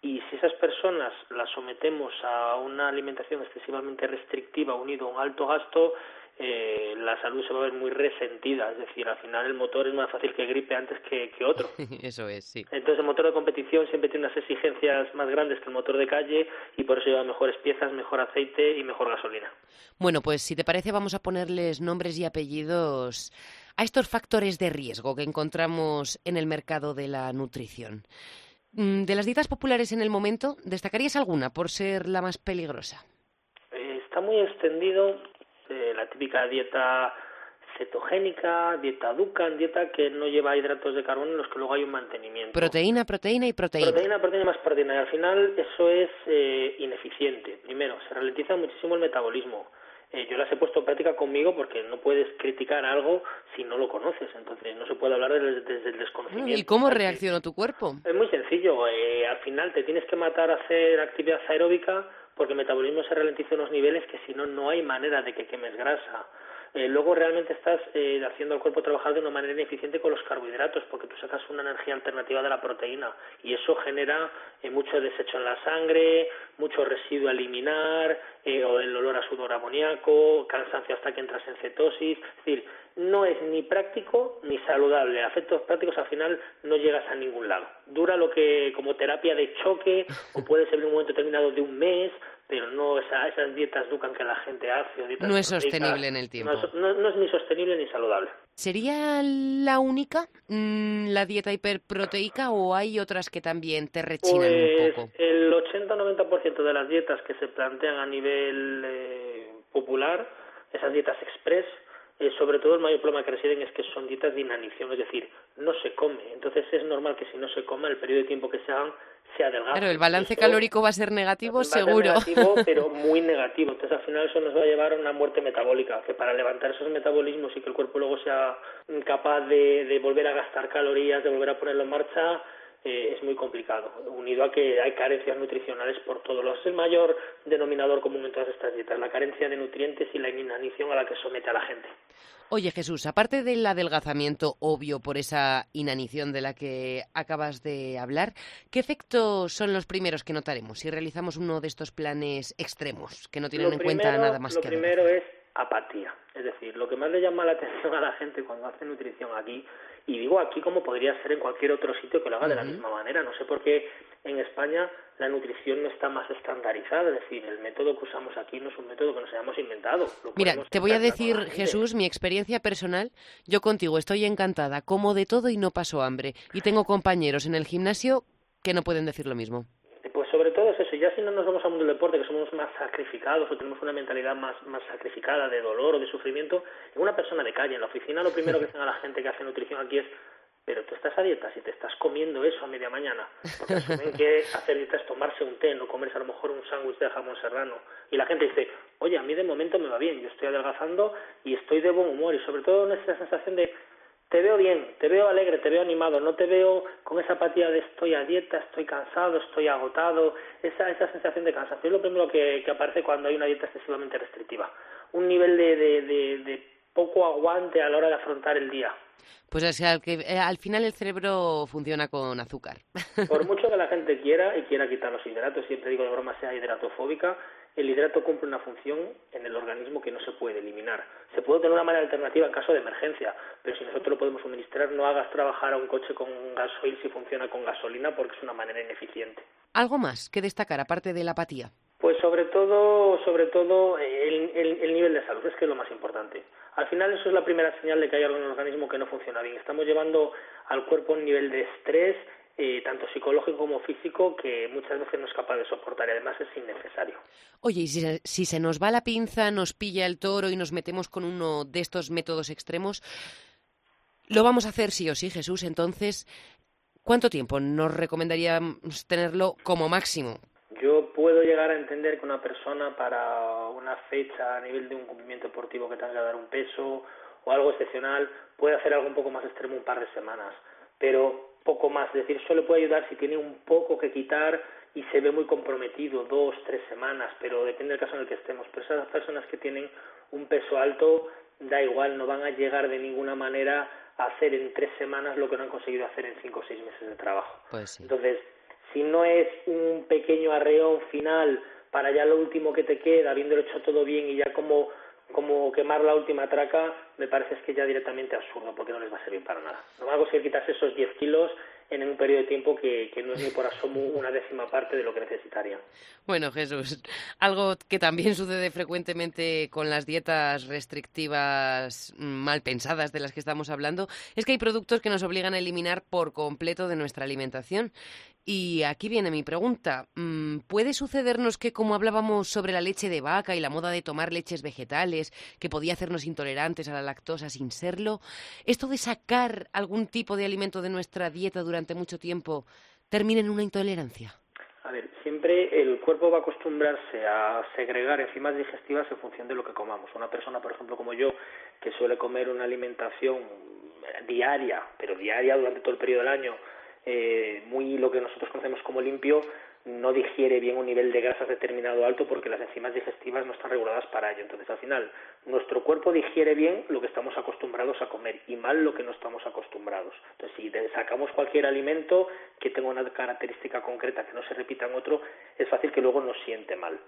Y si esas personas las sometemos a una alimentación excesivamente restrictiva unido a un alto gasto, eh, la salud se va a ver muy resentida. Es decir, al final el motor es más fácil que gripe antes que, que otro.
Eso es, sí.
Entonces el motor de competición siempre tiene unas exigencias más grandes que el motor de calle y por eso lleva mejores piezas, mejor aceite y mejor gasolina.
Bueno, pues si te parece vamos a ponerles nombres y apellidos a estos factores de riesgo que encontramos en el mercado de la nutrición. Mm, de las dietas populares en el momento, ¿destacarías alguna por ser la más peligrosa?
Eh, está muy extendido eh, la típica dieta cetogénica, dieta Dukan, dieta que no lleva hidratos de carbono en los que luego hay un mantenimiento.
Proteína, proteína y proteína.
Proteína, proteína más proteína. Y al final eso es eh, ineficiente. Primero, se ralentiza muchísimo el metabolismo. Eh, yo las he puesto en práctica conmigo porque no puedes criticar algo si no lo conoces, entonces no se puede hablar desde, el desconocimiento.
¿Y cómo reaccionó tu cuerpo?
Es muy sencillo, eh, al final te tienes que matar a hacer actividad aeróbica porque el metabolismo se ralentiza en unos niveles que si no, no hay manera de que quemes grasa. Eh, luego realmente estás eh, haciendo al cuerpo trabajar de una manera ineficiente con los carbohidratos, porque tú sacas una energía alternativa de la proteína y eso genera eh, mucho desecho en la sangre, mucho residuo a eliminar, o el olor a sudor amoníaco, cansancio hasta que entras en cetosis. Es decir, no es ni práctico ni saludable. A efectos prácticos al final no llegas a ningún lado. Dura lo que como terapia de choque o puede ser un momento determinado de un mes, pero no esa, esas dietas ducan que la gente hace. O
no es sostenible en el tiempo.
No es, ni sostenible ni saludable.
¿Sería la única mm, la dieta hiperproteica o hay otras que también te rechinan un
pues
poco?
El 80-90% de las dietas que se plantean a nivel eh, popular, esas dietas express, eh, sobre todo el mayor problema que residen es que son dietas de inanición, es decir, no se come. Entonces es normal que si no se come, el periodo de tiempo que se hagan sea delgado.
Claro, el balance calórico va a ser negativo, seguro.
negativo, pero muy negativo. Entonces al final eso nos va a llevar a una muerte metabólica, que para levantar esos metabolismos y que el cuerpo luego sea capaz de, de volver a gastar calorías, de volver a ponerlo en marcha, eh, es muy complicado, unido a que hay carencias nutricionales por todos lados. Es el mayor denominador común en todas estas dietas, la carencia de nutrientes y la inanición a la que somete a la gente.
Oye Jesús, aparte del adelgazamiento obvio por esa inanición de la que acabas de hablar, ¿qué efectos son los primeros que notaremos si realizamos uno de estos planes extremos que no tienen en cuenta nada más
lo
que...
Lo primero es apatía. Es decir, lo que más le llama la atención a la gente cuando hace nutrición aquí, y digo aquí como podría ser en cualquier otro sitio que lo haga de la misma manera, no sé por qué en España la nutrición no está más estandarizada, es decir, el método que usamos aquí no es un método que nos hayamos inventado.
Mira, te voy a decir, Jesús, mi experiencia personal, yo contigo estoy encantada, como de todo y no paso hambre, y tengo compañeros en el gimnasio que no pueden decir lo mismo.
Sobre todo es eso, ya si no nos vamos a mundo del deporte, que somos más sacrificados o tenemos una mentalidad más, más sacrificada de dolor o de sufrimiento, en una persona de calle, en la oficina, lo primero que dicen a la gente que hace nutrición aquí es pero tú estás a dieta si te estás comiendo eso a media mañana. Porque asumen que hacer dieta es tomarse un té, no comerse a lo mejor un sándwich de jamón serrano. Y la gente dice, oye, a mí de momento me va bien, yo estoy adelgazando y estoy de buen humor. Y sobre todo en esa sensación de, te veo bien, te veo alegre, te veo animado, no te veo con esa apatía de estoy a dieta, estoy cansado, estoy agotado, esa, esa sensación de cansancio es lo primero que, que aparece cuando hay una dieta excesivamente restrictiva. Un nivel de, de, de, de poco aguante a la hora de afrontar el día.
Pues es al, que, eh, al final el cerebro funciona con azúcar.
Por mucho que la gente quiera y quiera quitar los hidratos, siempre digo de broma sea hidratofóbica, el hidrato cumple una función en el organismo que no se puede eliminar. Se puede tener una manera alternativa en caso de emergencia, pero si nosotros lo podemos suministrar, no hagas trabajar a un coche con gasoil si funciona con gasolina porque es una manera ineficiente.
¿Algo más que destacar aparte de la apatía?
Pues sobre todo, sobre todo el, el, nivel de salud, es que es lo más importante. Al final eso es la primera señal de que hay el organismo que no funciona bien. Estamos llevando al cuerpo un nivel de estrés, eh, tanto psicológico como físico, que muchas veces no es capaz de soportar y además es innecesario.
Oye, y si, si se nos va la pinza, nos pilla el toro y nos metemos con uno de estos métodos extremos, lo vamos a hacer sí o sí, Jesús. Entonces, ¿cuánto tiempo nos recomendaríamos tenerlo como máximo?
Yo puedo llegar a entender que una persona para una fecha a nivel de un cumplimiento deportivo que tenga que dar un peso o algo excepcional puede hacer algo un poco más extremo un par de semanas, pero poco más, es decir, solo puede ayudar si tiene un poco que quitar y se ve muy comprometido, dos, tres semanas, pero depende del caso en el que estemos. Pero esas personas que tienen un peso alto, da igual, no van a llegar de ninguna manera a hacer en tres semanas lo que no han conseguido hacer en cinco o seis meses de trabajo.
Pues
Entonces, si no es un pequeño arreón final para ya lo último que te queda, habiéndolo hecho todo bien y ya como, como quemar la última traca, me parece que ya directamente absurdo, porque no les va a servir para nada. No van a conseguir quitarse esos 10 kilos en un periodo de tiempo que, que, no es ni por asomo una décima parte de lo que necesitaría.
Bueno, Jesús, algo que también sucede frecuentemente con las dietas restrictivas mal pensadas de las que estamos hablando es que hay productos que nos obligan a eliminar por completo de nuestra alimentación. Y aquí viene mi pregunta. Mm, ¿Puede sucedernos que, como hablábamos sobre la leche de vaca y la moda de tomar leches vegetales, que podía hacernos intolerantes a la lactosa sin serlo, esto de sacar algún tipo de alimento de nuestra dieta durante mucho tiempo termine en una intolerancia?
A ver, siempre el cuerpo va a acostumbrarse a segregar enzimas digestivas en función de lo que comamos. Una persona, por ejemplo, como yo, que suele comer una alimentación diaria, pero diaria durante todo el periodo del año, eh, muy lo que nosotros conocemos como limpio, no digiere bien un nivel de grasas determinado alto porque las enzimas digestivas no están reguladas para ello. Entonces, al final, nuestro cuerpo digiere bien lo que estamos acostumbrados a comer y mal lo que no estamos acostumbrados. Entonces, si sacamos cualquier alimento que tenga una característica concreta que no se repita en otro, es fácil que luego nos siente mal.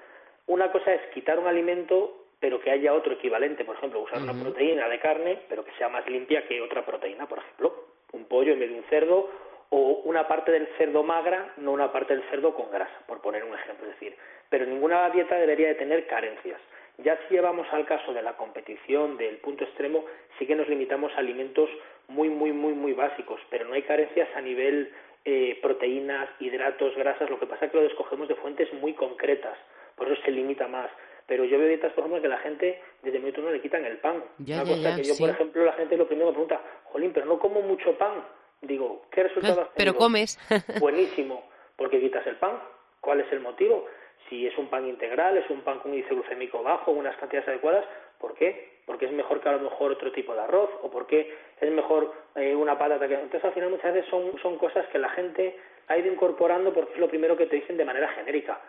Una cosa es quitar un alimento pero que haya otro equivalente, por ejemplo, usar una proteína de carne, pero que sea más limpia que otra proteína, por ejemplo, un pollo en vez de un cerdo o una parte del cerdo magra, no una parte del cerdo con grasa, por poner un ejemplo. Es decir, pero ninguna dieta debería de tener carencias. Ya si llevamos al caso de la competición, del punto extremo, sí que nos limitamos a alimentos muy, muy, muy, muy básicos, pero no hay carencias a nivel eh, proteínas, hidratos, grasas. Lo que pasa es que lo escogemos de fuentes muy concretas, por eso se limita más. Pero yo veo dietas, por ejemplo, que la gente desde mi turno le quitan el pan.
Ya,
Una
ya,
cosa
ya,
que yo,
sí.
por ejemplo, la gente lo primero me pregunta, Jolín, pero no como mucho pan. Digo, ¿qué resultado has
Pero comes.
Buenísimo, porque quitas el pan. ¿Cuál es el motivo? Si es un pan integral, es un pan con índice glucémico bajo, unas cantidades adecuadas, ¿por qué? Porque es mejor que a lo mejor otro tipo de arroz, o porque es mejor eh, una patata que... Entonces al final muchas veces son, son cosas que la gente ha ido incorporando porque es lo primero que te dicen de manera genérica.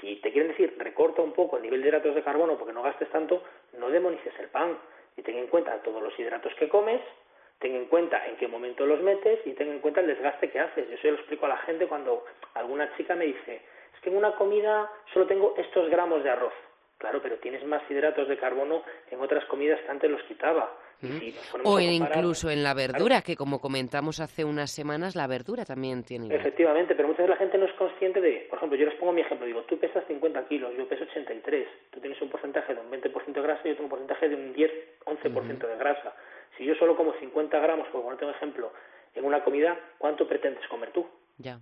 Si te quieren decir recorta un poco el nivel de hidratos de carbono porque no gastes tanto, no demonices el pan y ten en cuenta todos los hidratos que comes, ten en cuenta en qué momento los metes y ten en cuenta el desgaste que haces. Yo eso lo explico a la gente cuando alguna chica me dice, es que en una comida solo tengo estos gramos de arroz. Claro, pero tienes más hidratos de carbono en otras comidas que antes los quitaba.
o incluso en la verdura, que como comentamos hace unas semanas, la verdura también tiene.
Efectivamente, pero muchas veces la gente no es consciente de, por ejemplo, yo les pongo mi ejemplo, digo, tú pesas 50 kilos, yo peso 83, tú tienes un porcentaje de un 20% de grasa y yo tengo un porcentaje de un 10, 11% de grasa. Si yo solo como 50 gramos, por ponerte un ejemplo, en una comida, ¿cuánto pretendes comer tú?
Ya.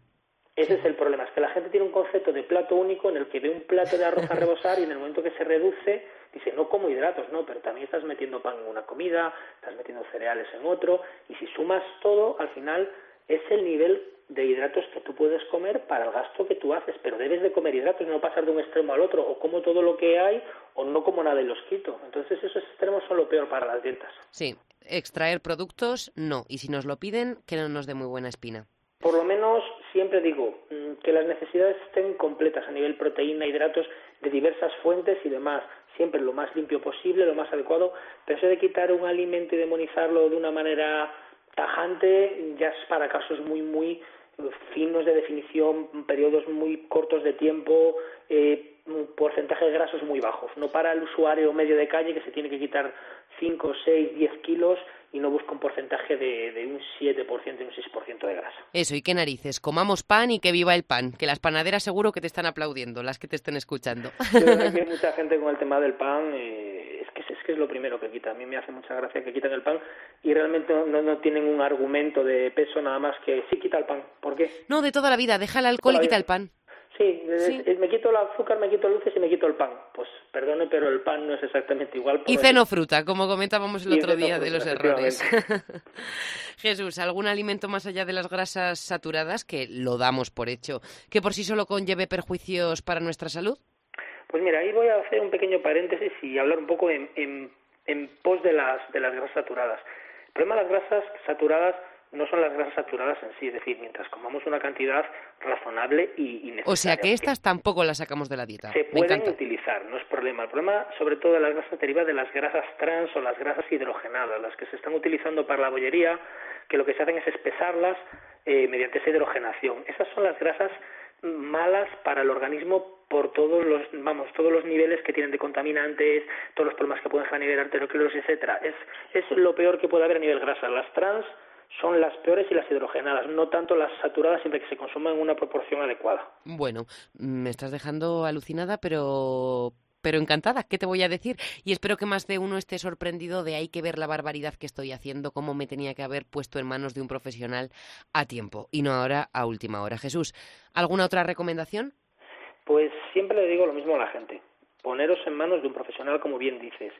Ese es el problema, es que la gente tiene un concepto de plato único en el que ve un plato de arroz a rebosar y en el momento que se reduce dice, no como hidratos, no, pero también estás metiendo pan en una comida, estás metiendo cereales en otro, y si sumas todo, al final es el nivel de hidratos que tú puedes comer para el gasto que tú haces, pero debes de comer hidratos, no pasar de un extremo al otro, o como todo lo que hay, o no como nada y los quito. Entonces esos extremos son lo peor para las dietas.
Sí, extraer productos, no, y si nos lo piden, que no nos dé muy buena espina.
Por lo menos siempre digo mm, que las necesidades estén completas a nivel proteína, hidratos de diversas fuentes y demás, siempre lo más limpio posible, lo más adecuado, pero eso de quitar un alimento y demonizarlo de una manera tajante ya es para casos muy, muy finos de definición, periodos muy cortos de tiempo, eh, porcentajes grasos muy bajos. No para el usuario medio de calle que se tiene que quitar 5, 6, 10 kilos y no busca un porcentaje de, de un 7%, un 6% de grasa.
Eso, y qué narices, comamos pan y que viva el pan, que las panaderas seguro que te están aplaudiendo, las que te estén escuchando.
hay mucha gente con el tema del pan, eh, que, es es lo primero que quita. A mí me hace mucha gracia que quiten el pan y realmente no, no tienen un argumento de peso nada más que sí quita el pan. ¿Por qué?
No, de toda la vida, deja el alcohol y quita el pan.
Sí, me quito el azúcar, me quito luces y me quito el pan. Pues perdone, pero el pan no es exactamente igual.
Y ceno fruta, como comentábamos el otro día de los errores. Jesús, ¿algún alimento más allá de las grasas saturadas, que lo damos por hecho, que por sí solo conlleve perjuicios para nuestra salud?
Pues mira, ahí voy a hacer un pequeño paréntesis y hablar un poco en, en, en pos de las, de las grasas saturadas. El problema de las grasas saturadas no son las grasas saturadas en sí, es decir, mientras comamos una cantidad razonable y, necesaria.
O sea que estas tampoco las sacamos de la dieta.
Se pueden utilizar, no es problema. El problema, sobre todo de las grasas, deriva de las grasas trans o las grasas hidrogenadas, las que se están utilizando para la bollería, que lo que se hacen es espesarlas eh, mediante esa hidrogenación. Esas son las grasas malas para el organismo por todos los vamos todos los niveles que tienen de contaminantes todos los problemas que pueden generar arteriosclerosis etcétera es es lo peor que puede haber a nivel grasa las trans son las peores y las hidrogenadas, no tanto las saturadas siempre que se consuman en una proporción adecuada.
Bueno, me estás dejando alucinada, pero pero encantada, ¿qué te voy a decir? Y espero que más de uno esté sorprendido de hay que ver la barbaridad que estoy haciendo, cómo me tenía que haber puesto en manos de un profesional a tiempo y no ahora a última hora. Jesús, ¿alguna otra recomendación?
Pues siempre le digo lo mismo a la gente, poneros en manos de un profesional como bien dices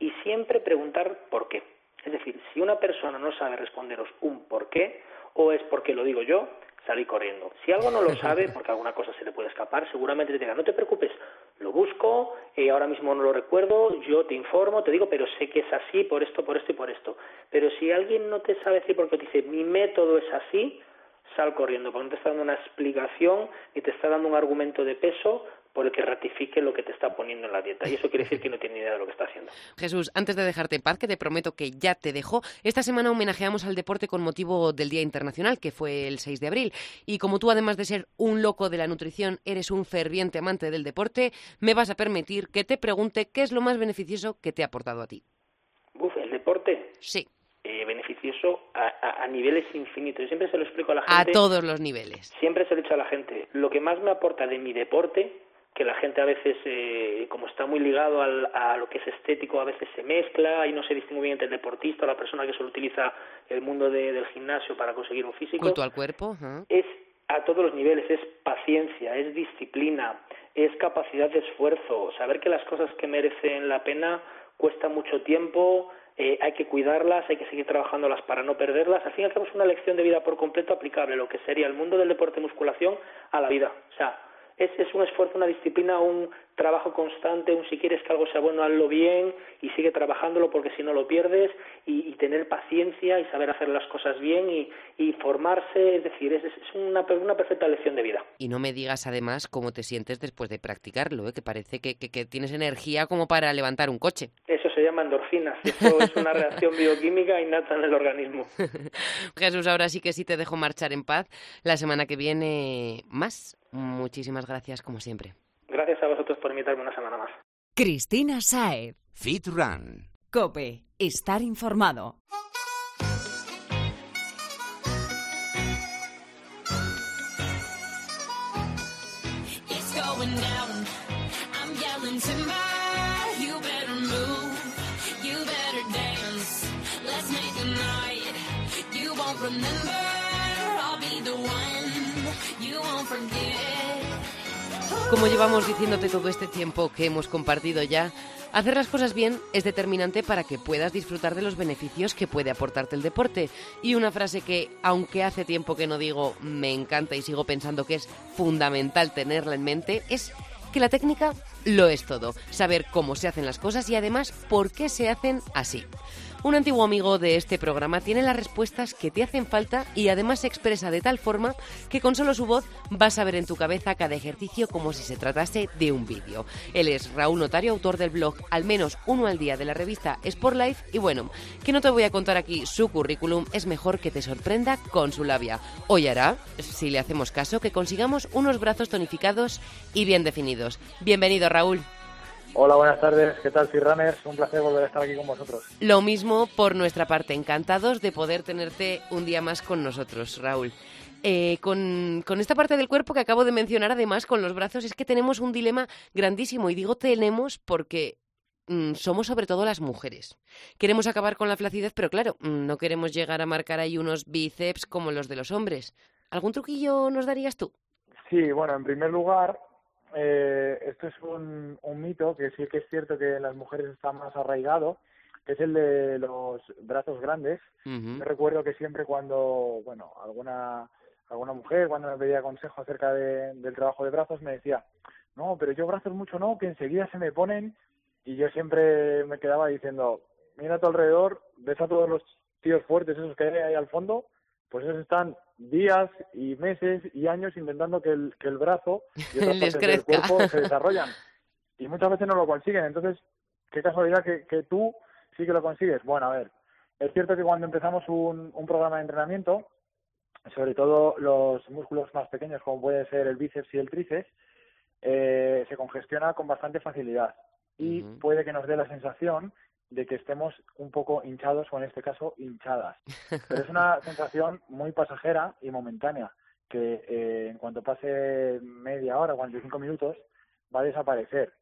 y siempre preguntar por qué. Es decir, si una persona no sabe responderos un por qué, o es porque lo digo yo, salí corriendo. Si algo no lo sabe, porque alguna cosa se le puede escapar, seguramente te diga, no te preocupes, lo busco, eh, ahora mismo no lo recuerdo, yo te informo, te digo, pero sé que es así, por esto, por esto y por esto. Pero si alguien no te sabe decir por qué te dice, mi método es así, sal corriendo, porque no te está dando una explicación ni te está dando un argumento de peso por el que ratifique lo que te está poniendo en la dieta. Y eso quiere decir que no tiene ni idea de lo que está haciendo.
Jesús, antes de dejarte en paz, que te prometo que ya te dejo, esta semana homenajeamos al deporte con motivo del Día Internacional, que fue el 6 de abril. Y como tú, además de ser un loco de la nutrición, eres un ferviente amante del deporte, me vas a permitir que te pregunte qué es lo más beneficioso que te ha aportado a ti.
Uf, ¿el deporte?
Sí.
Eh, beneficioso a, a, niveles infinitos. Yo siempre se lo explico a la gente.
A todos los niveles.
Siempre se lo he dicho a la gente. Lo que más me aporta de mi deporte que la gente a veces, eh, como está muy ligado al, a lo que es estético, a veces se mezcla y no se distingue bien entre el deportista o la persona que solo utiliza el mundo del gimnasio para conseguir un físico.
Culto al cuerpo.
Es a todos los niveles, es paciencia, es disciplina, es capacidad de esfuerzo, saber que las cosas que merecen la pena cuesta mucho tiempo, eh, hay que cuidarlas, hay que seguir trabajándolas para no perderlas. Al fin hacemos una lección de vida por completo aplicable, lo que sería el mundo del deporte musculación a la vida. O sea, es, es un esfuerzo, una disciplina, un trabajo constante, un si quieres que algo sea bueno, hazlo bien y sigue trabajándolo porque si no lo pierdes y, tener paciencia y saber hacer las cosas bien y, y formarse, es decir, es, es una, una, perfecta lección de vida.
Y no me digas además cómo te sientes después de practicarlo, ¿eh? que parece que, que, que, tienes energía como para levantar un coche.
Eso se llama endorfinas, eso es una reacción bioquímica innata en el organismo.
Jesús, ahora sí que sí te dejo marchar en paz. La semana que viene más Muchísimas gracias, como siempre.
Gracias a vosotros por invitarme una semana más.
Cristina Saez.
Fit Run.
Cope. Estar informado.
Como llevamos diciéndote todo este tiempo que hemos compartido ya, hacer las cosas bien es determinante para que puedas disfrutar de los beneficios que puede aportarte el deporte. Y una frase que, aunque hace tiempo que no digo, me encanta y sigo pensando que es fundamental tenerla en mente, es que la técnica lo es todo. Saber cómo se hacen las cosas y además por qué se hacen así. Un antiguo amigo de este programa tiene las respuestas que te hacen falta y además se expresa de tal forma que con solo su voz vas a ver en tu cabeza cada ejercicio como si se tratase de un vídeo. Él es Raúl Notario, autor del blog Al menos uno al día de la revista Sport Life y bueno, que no te voy a contar aquí su currículum, es mejor que te sorprenda con su labia. Hoy hará, si le hacemos caso, que consigamos unos brazos tonificados y bien definidos. Bienvenido Raúl.
Hola, buenas tardes. ¿Qué tal, Runners? Un placer volver a estar aquí con vosotros.
Lo mismo por nuestra parte, encantados de poder tenerte un día más con nosotros, Raúl. Eh, con, con, esta parte del cuerpo que acabo de mencionar, además, con los brazos, es que tenemos un dilema grandísimo. Y digo tenemos porque mm, somos sobre todo las mujeres. Queremos acabar con la flacidez, pero claro, mm, no queremos llegar a marcar ahí unos bíceps como los de los hombres. ¿Algún truquillo nos darías tú?
Sí, bueno, en primer lugar, eh, esto es un, un, mito que sí que es cierto que en las mujeres está más arraigado, que es el de los brazos grandes. Uh -huh. Yo recuerdo que siempre cuando, bueno, alguna alguna mujer cuando me pedía consejo acerca de, del trabajo de brazos me decía, no, pero yo brazos mucho no, que enseguida se me ponen y yo siempre me quedaba diciendo, mira a tu alrededor, ves a todos los tíos fuertes esos que hay ahí al fondo, pues esos están días y meses y años intentando que el, que el brazo y otras
Les
partes del cuerpo se desarrollan. Y muchas veces no lo consiguen. Entonces, qué casualidad que, que tú sí que lo consigues. Bueno, a ver, es cierto que cuando empezamos un, un programa de entrenamiento, sobre todo los músculos más pequeños, como puede ser el bíceps y el tríceps, eh, se congestiona con bastante facilidad. Y puede que nos dé la sensación de que estemos un poco hinchados o en este caso hinchadas. Pero es una sensación muy pasajera y momentánea que eh, en cuanto pase media hora, 45 minutos, va a desaparecer.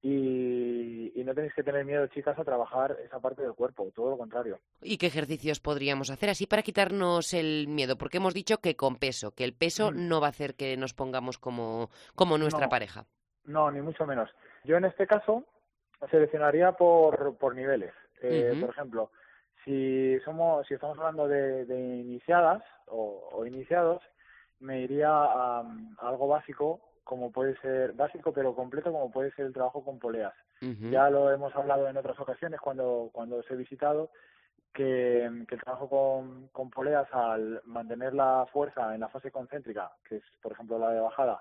Y, y no tenéis que tener miedo, chicas, a trabajar esa parte del cuerpo, todo lo contrario.
¿Y qué ejercicios podríamos hacer así para quitarnos el miedo? Porque hemos dicho que con peso, que el peso
Mm.
no va a hacer que nos pongamos como, como nuestra
No.
pareja.
No, ni mucho menos. Yo en este caso seleccionaría por, por niveles. Eh. Por ejemplo, si somos, si estamos hablando de, de iniciadas o, o iniciados, me iría a, a algo básico, como puede ser básico pero completo, como puede ser el trabajo con poleas. Ya lo hemos hablado en otras ocasiones cuando, cuando os he visitado, que, que el trabajo con, con poleas al mantener la fuerza en la fase concéntrica, que es por ejemplo la de bajada,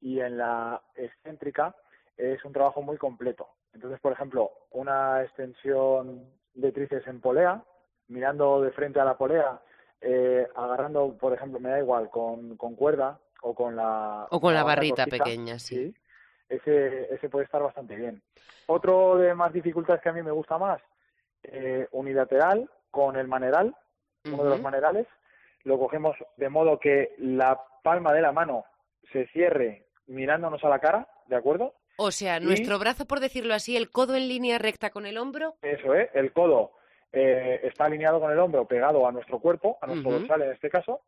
y en la excéntrica, es un trabajo muy completo. Entonces, por ejemplo, una extensión de tríceps en polea, mirando de frente a la polea, eh, agarrando, por ejemplo, me da igual, con, con cuerda o con la...
O con la barrita pequeña, sí.
ese, ese puede estar bastante bien. Otro de más dificultades que a mí me gusta más, eh, unilateral con el maneral, uno de los manerales, lo cogemos de modo que la palma de la mano se cierre mirándonos a la cara, ¿de acuerdo?
O sea,
Y-
nuestro brazo, por decirlo así, el codo en línea recta con el hombro.
Eso es, el codo eh, está alineado con el hombro, pegado a nuestro cuerpo, a nuestro dorsal en este caso,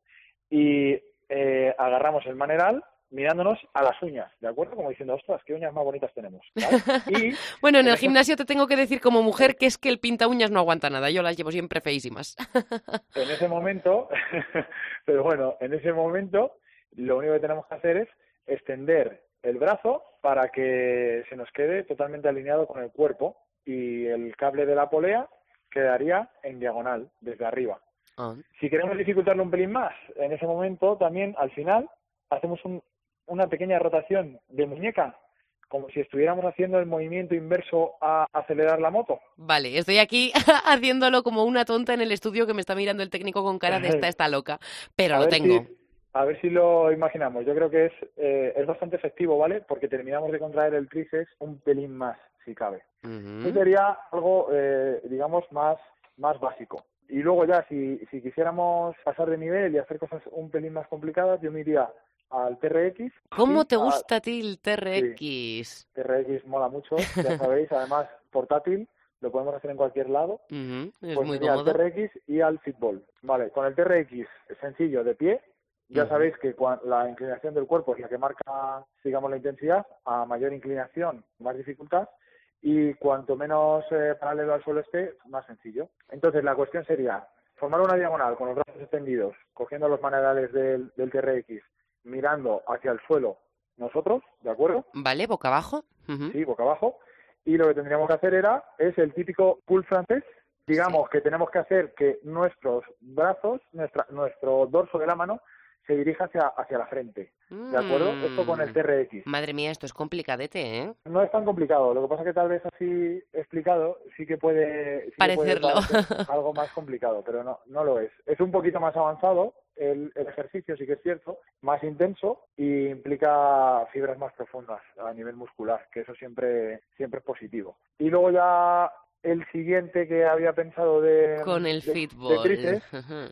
y eh, agarramos el maneral mirándonos a las uñas, ¿de acuerdo? Como diciendo, ostras, qué uñas más bonitas tenemos. ¿vale? Y
Bueno, en el gimnasio te tengo que decir como mujer que es que el pinta uñas no aguanta nada. Yo las llevo siempre feísimas.
en ese momento, pero bueno, en ese momento lo único que tenemos que hacer es extender el brazo para que se nos quede totalmente alineado con el cuerpo y el cable de la polea quedaría en diagonal desde arriba.
Ah.
Si queremos dificultarlo un pelín más, en ese momento también al final hacemos un- una pequeña rotación de muñeca, como si estuviéramos haciendo el movimiento inverso a acelerar la moto.
Vale, estoy aquí haciéndolo como una tonta en el estudio que me está mirando el técnico con cara de esta está loca, pero
a
lo tengo.
Si, a ver si lo imaginamos. Yo creo que es, eh, es bastante efectivo, ¿vale? Porque terminamos de contraer el tríceps un pelín más. si cabe.
Ujú.
Eso sería algo, eh, digamos, más, más básico. Y luego ya, si, si quisiéramos pasar de nivel y hacer cosas un pelín más complicadas, yo me iría al TRX.
¿Cómo te gusta a ti el TRX?
TRX mola mucho, ya sabéis, además portátil, lo podemos hacer en cualquier lado.
Ujú, Es
pues
muy cómodo.
al TRX y al fútbol. Vale, con el TRX sencillo de pie, ya sabéis que la inclinación del cuerpo es la que marca, digamos, la intensidad, a mayor inclinación, más dificultad, y cuanto menos eh, paralelo al suelo esté, más sencillo. Entonces, la cuestión sería formar una diagonal con los brazos extendidos, cogiendo los manerales del, del TRX, mirando hacia el suelo nosotros, ¿de acuerdo?
¿Vale? ¿Boca abajo?
Sí, boca abajo. Y lo que tendríamos que hacer era, es el típico pull francés. Digamos que tenemos que hacer que nuestros brazos, nuestra, nuestro dorso de la mano, se dirija hacia, hacia la frente. ¿De acuerdo? Esto con el
Mm.
TRX.
Madre mía, esto es complicadete, ¿eh?
No es tan complicado. Lo que pasa que tal vez así explicado sí que puede, sí que puede
Parecerlo.
parecer algo más complicado, pero no, no lo es. Es un poquito más avanzado el, el ejercicio, sí que es cierto, más intenso y implica fibras más profundas a nivel muscular, que eso siempre, siempre es positivo. Y luego ya el siguiente que había pensado de
Con el
de-
fútbol.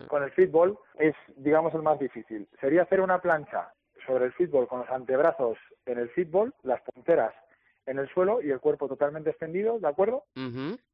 con el fútbol es, digamos, el más difícil. Sería hacer una plancha sobre el fútbol con los antebrazos en el fútbol, las punteras en el suelo y el cuerpo totalmente extendido, ¿de acuerdo?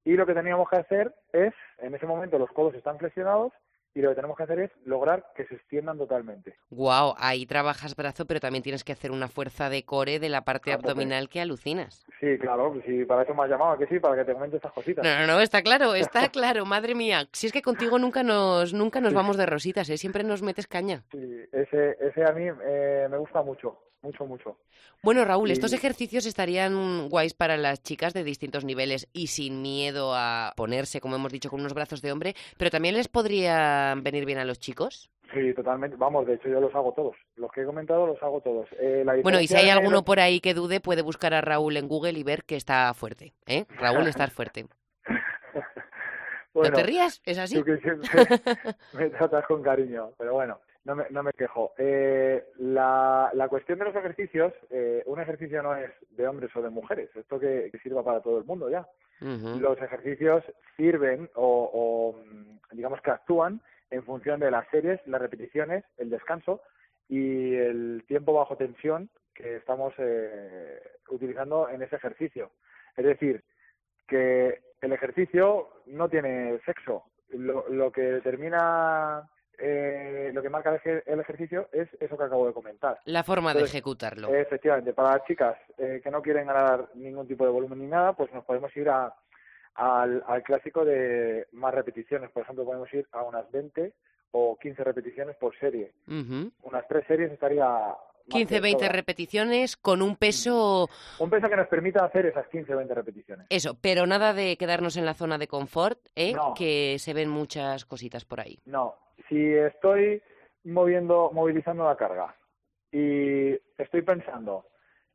Y lo que teníamos que hacer es, en ese momento los codos están flexionados y lo que tenemos que hacer es lograr que se extiendan totalmente.
Guau, ahí trabajas brazo, pero también tienes que hacer una fuerza de core de la parte abdominal que alucinas.
Sí, claro, pues sí, para eso me has llamado, ¿a que sí, para que te comente estas cositas.
No, no, no, está claro, está claro, madre mía. Si es que contigo nunca nos, nunca nos vamos de rositas, ¿eh? Siempre nos metes caña.
Sí, ese, ese a mí eh, me gusta mucho, mucho, mucho.
Bueno, Raúl, estos ejercicios estarían guays para las chicas de distintos niveles y sin miedo a ponerse, como hemos dicho, con unos brazos de hombre, pero también les podrían venir bien a los chicos.
Sí, totalmente. Vamos, de hecho yo los hago todos. Los que he comentado los hago todos. Eh, la
Bueno, y si hay alguno
los-
por ahí que dude, puede buscar a Raúl en Google y ver que está fuerte, ¿eh? Raúl, estás fuerte.
Bueno,
¿No te rías? ¿Es así?
Tú que siempre me tratas con cariño, pero bueno, no me, no me quejo. Eh, la, la cuestión de los ejercicios, eh, un ejercicio no es de hombres o de mujeres, esto que, que sirva para todo el mundo ya. Los ejercicios sirven o, o, mm, digamos que actúan en función de las series, las repeticiones, el descanso y el tiempo bajo tensión que estamos eh, utilizando en ese ejercicio. Es decir, que el ejercicio no tiene sexo. Lo, lo que determina, eh, lo que marca el, ejer- el ejercicio es eso que acabo de comentar.
La forma de ejecutarlo.
Efectivamente, para las chicas eh, que no quieren ganar ningún tipo de volumen ni nada, pues nos podemos ir a, al, al clásico de más repeticiones. Por ejemplo, podemos ir a unas 20 o 15 repeticiones por serie.
Ujú.
Unas tres series estaría... más
15,
que
20
sobra.
repeticiones con un peso,
Un peso que nos permita hacer esas 15 o 20 repeticiones.
eso, pero nada de quedarnos en la zona de confort, ¿eh?
No.
que se ven muchas cositas por ahí.
No, si estoy moviendo, movilizando la carga y estoy pensando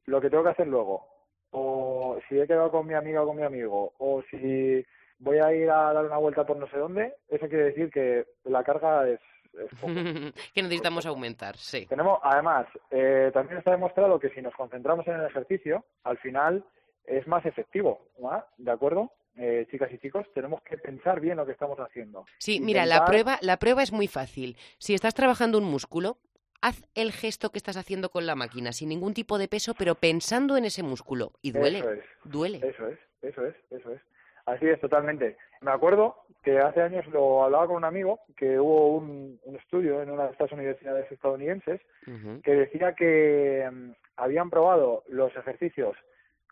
lo que tengo que hacer luego, o si he quedado con mi amiga o con mi amigo, o si voy a ir a dar una vuelta por no sé dónde, eso quiere decir que la carga es, es poco.
que necesitamos aumentar, sí.
Tenemos, además, eh, también está demostrado que si nos concentramos en el ejercicio, al final es más efectivo. ¿de acuerdo? Eh, chicas y chicos, tenemos que pensar bien lo que estamos haciendo.
Sí, mira, la prueba, la prueba es muy fácil. Si estás trabajando un músculo, haz el gesto que estás haciendo con la máquina, sin ningún tipo de peso, pero pensando en ese músculo. Y duele,
Eso es.
duele.
Eso es, eso es, eso es. Así es, totalmente. Me acuerdo que hace años lo hablaba con un amigo, que hubo un, un estudio en una de estas universidades estadounidenses que decía que mm, habían probado los ejercicios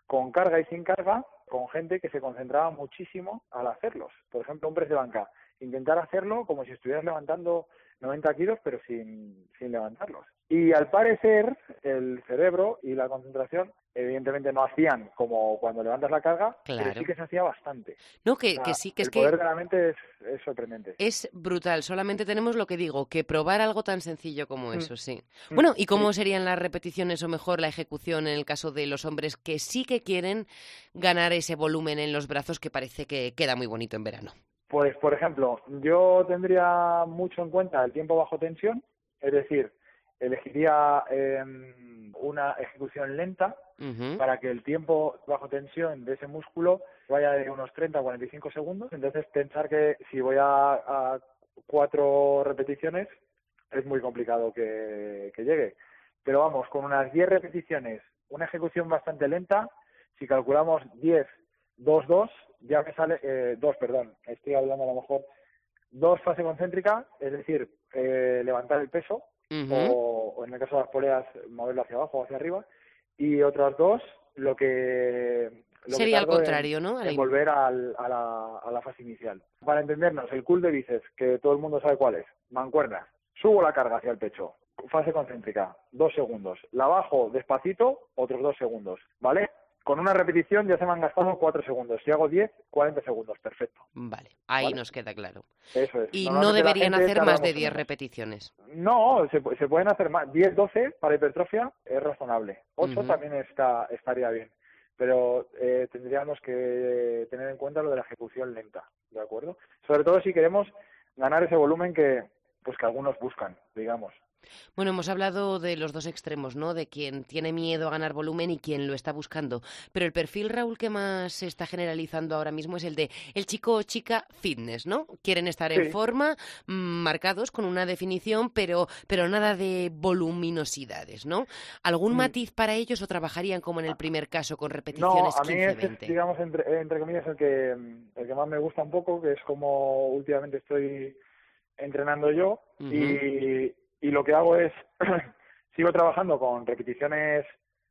con carga y sin carga con gente que se concentraba muchísimo al hacerlos. Por ejemplo, press de banca. Intentar hacerlo como si estuvieras levantando 90 kilos, pero sin, sin levantarlos. Y al parecer, el cerebro y la concentración, evidentemente no hacían como cuando levantas la carga,
Claro.
pero sí que se hacía bastante.
No, que,
O sea,
que sí, que es
el
que
poder de la mente es, es sorprendente.
es brutal. Solamente tenemos lo que digo, que probar algo tan sencillo como
Mm.
eso, sí.
Mm,
Bueno, ¿y cómo serían las repeticiones o mejor la ejecución en el caso de los hombres que sí que quieren ganar ese volumen en los brazos que parece que queda muy bonito en verano?
Pues, por ejemplo, yo tendría mucho en cuenta el tiempo bajo tensión, es decir, elegiría em, una ejecución lenta para que el tiempo bajo tensión de ese músculo vaya de unos 30 a 45 segundos. Entonces, pensar que si voy a, a cuatro repeticiones es muy complicado que, que llegue. Pero vamos, con unas 10 repeticiones, una ejecución bastante lenta, si calculamos 10, 2, 2, ya me sale, eh, 2, perdón, estoy hablando a lo mejor, dos fase concéntrica, es decir, eh, levantar el peso, o, o en el caso de las poleas, moverlo hacia abajo o hacia arriba, y otras dos, lo que... lo que
Sería al
tardo en-
contrario, ¿no?
En volver al- a, la, a la fase inicial. Para entendernos, el cool de bíceps, que todo el mundo sabe cuál es, mancuernas. Subo la carga hacia el pecho, fase concéntrica, dos segundos. La bajo despacito, otros dos segundos, ¿vale? Con una repetición ya se me han gastado cuatro segundos. Si hago 10, 40 segundos, perfecto.
Vale, ahí
Vale.
nos queda claro.
Eso es.
Y no deberían hacer más de
mucho
10
menos.
repeticiones.
No, se, se pueden hacer más. 10, 12 para hipertrofia es razonable. 8
Ujú.
también está, estaría bien. Pero eh, tendríamos que tener en cuenta lo de la ejecución lenta, ¿de acuerdo? Sobre todo si queremos ganar ese volumen que pues que algunos buscan, digamos.
Bueno, hemos hablado de los dos extremos, ¿no? De quien tiene miedo a ganar volumen y quien lo está buscando. Pero el perfil, Raúl, que más se está generalizando ahora mismo es el de el chico o chica fitness, ¿no? Quieren estar en forma, mm, marcados con una definición, pero, pero nada de voluminosidades, ¿no? ¿Algún
Mm.
matiz para ellos o trabajarían como en el primer caso con
No,
repeticiones
a mí ese es,
15-20?
digamos, entre, entre comillas, el que, el que más me gusta un poco, que es como últimamente estoy entrenando yo. Y, y lo que hago es, sigo trabajando con repeticiones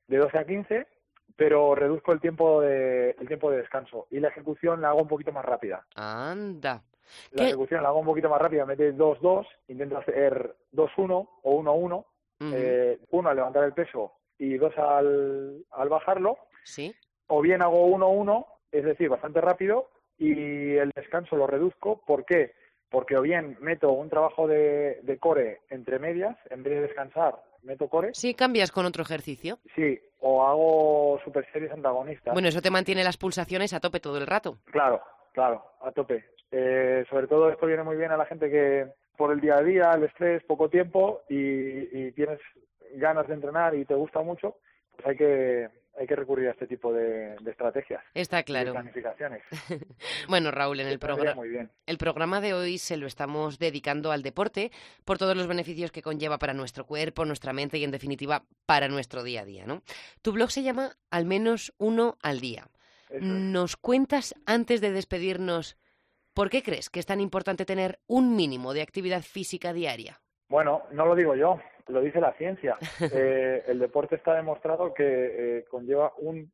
de 12 a 15, pero reduzco el tiempo de, el tiempo de descanso. Y la ejecución la hago un poquito más rápida.
Anda.
La
¿Qué?
ejecución la hago un poquito más rápida, mete 2-2, intento hacer 2-1 o 1-1,
Ujú.
eh, uno al levantar el peso y dos al, al bajarlo,
Sí.
o bien hago 1-1, es decir, bastante rápido, y el descanso lo reduzco. ¿Por qué? Porque o bien meto un trabajo de, de core entre medias, en vez de descansar, meto core,
Sí, cambias con otro ejercicio.
sí, o hago super series antagonistas.
Bueno, eso te mantiene las pulsaciones a tope todo el rato.
Claro, claro, a tope. Eh, sobre todo esto viene muy bien a la gente que por el día a día, el estrés, poco tiempo y, y tienes ganas de entrenar y te gusta mucho, pues hay que hay que recurrir a este tipo de, de estrategias,
Está
y de
claro.
planificaciones.
Bueno, Raúl, en el programa
muy bien.
el programa de hoy se lo estamos dedicando al deporte por todos los beneficios que conlleva para nuestro cuerpo, nuestra mente y en definitiva para nuestro día a día, ¿no? Tu blog se llama Al menos uno al día.
Es.
¿Nos cuentas antes de despedirnos por qué crees que es tan importante tener un mínimo de actividad física diaria?
Bueno, no lo digo yo, lo dice la ciencia. Eh, el deporte está demostrado que eh, conlleva un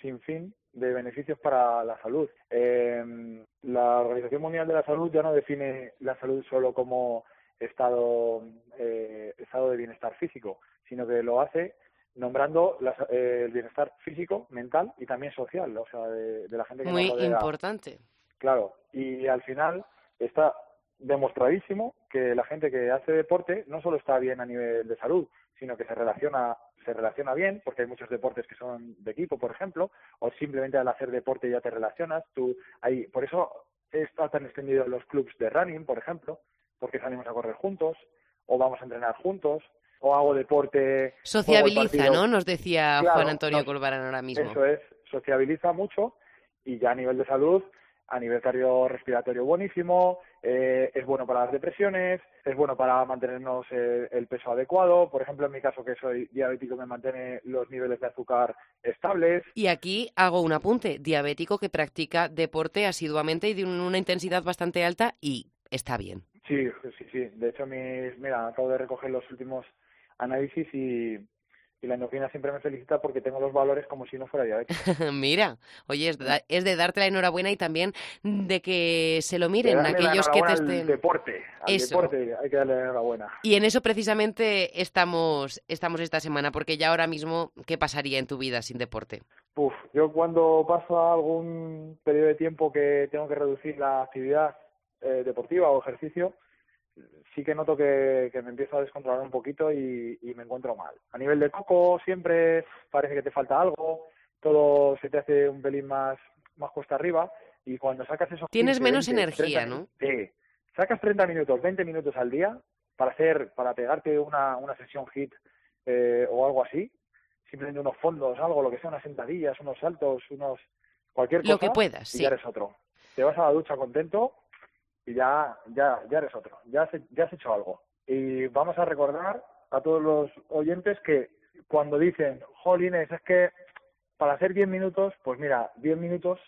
sinfín de beneficios para la salud. Eh, la Organización Mundial de la Salud ya no define la salud solo como estado, eh, estado de bienestar físico, sino que lo hace nombrando la eh, el bienestar físico, mental y también social, o sea, de, de la gente que
Muy
nos rodea.
importante.
Claro, y al final está demostradísimo que la gente que hace deporte no solo está bien a nivel de salud, sino que se relaciona se relaciona bien, porque hay muchos deportes que son de equipo, por ejemplo, o simplemente al hacer deporte ya te relacionas, tú hay por eso está tan extendido los clubs de running, por ejemplo, porque salimos a correr juntos o vamos a entrenar juntos o hago deporte
Sociabiliza. ¿no? Nos decía
Claro,
Juan Antonio Colbarán ahora mismo.
Eso es, sociabiliza mucho y ya a nivel de salud, a nivel cardiorrespiratorio buenísimo, eh, es bueno para las depresiones, es bueno para mantenernos eh, el peso adecuado. Por ejemplo, en mi caso que soy diabético me mantiene los niveles de azúcar estables.
Y aquí hago un apunte. Diabético que practica deporte asiduamente y de un- una intensidad bastante alta y está bien.
Sí, sí, sí. De hecho, mis, mira, acabo de recoger los últimos análisis y, y la endocrina siempre me felicita porque tengo los valores como si no fuera diabético.
Mira, oye, es, da- es de darte la enhorabuena y también de que se lo miren
De
aquellos que te
enhorabuena al
estén.
deporte, al
Eso.
deporte hay que darle la enhorabuena.
Y en eso precisamente estamos, estamos esta semana, porque ya ahora mismo, ¿qué pasaría en tu vida sin deporte?
Uf, yo cuando paso algún periodo de tiempo que tengo que reducir la actividad eh, deportiva o ejercicio, sí que noto que, que me empiezo a descontrolar un poquito y, y me encuentro mal. A nivel de coco siempre parece que te falta algo, todo se te hace un pelín más, más cuesta arriba y cuando sacas esos
Tienes
15,
menos
20,
energía,
30
¿no?
Sí, sacas 30 minutos, 20 minutos al día, para hacer, para pegarte una, una sesión hit eh, o algo así, simplemente unos fondos, algo, lo que sea, unas sentadillas, unos saltos, unos cualquier cosa.
Lo que puedas,
y
sí.
ya eres otro. Te vas a la ducha contento ya, ya, ya eres otro. Ya has, ya has hecho algo. Y vamos a recordar a todos los oyentes que cuando dicen, jolines, es que para hacer 10 minutos, pues mira, 10 minutos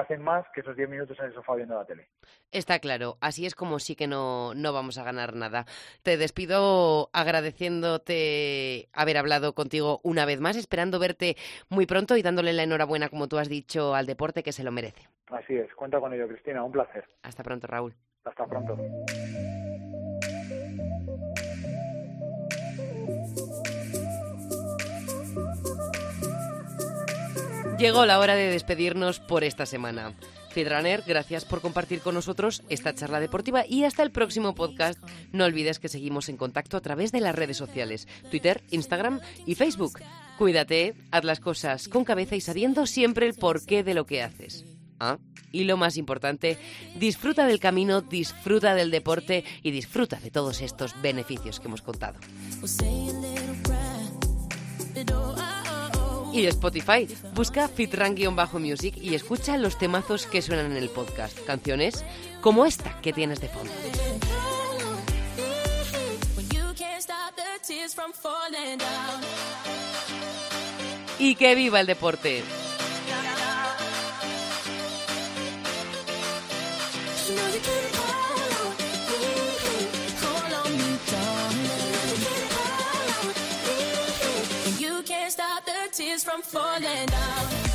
hacen más que esos 10 minutos en el sofá viendo la tele.
Está claro, así es como sí que no, no vamos a ganar nada. Te despido agradeciéndote haber hablado contigo una vez más, esperando verte muy pronto y dándole la enhorabuena, como tú has dicho, al deporte que se lo merece.
Así es, cuenta con ello, Cristina, un placer.
Hasta pronto, Raúl.
Hasta pronto.
Llegó la hora de despedirnos por esta semana. Fidraner, gracias por compartir con nosotros esta charla deportiva y hasta el próximo podcast. No olvides que seguimos en contacto a través de las redes sociales, Twitter, Instagram y Facebook. Cuídate, haz las cosas con cabeza y sabiendo siempre el porqué de lo que haces. Ah, y lo más importante, disfruta del camino, disfruta del deporte y disfruta de todos estos beneficios que hemos contado. Y Spotify, busca Fitran-Music y escucha los temazos que suenan en el podcast. Canciones como esta que tienes de fondo. Y que viva el deporte.
from falling down.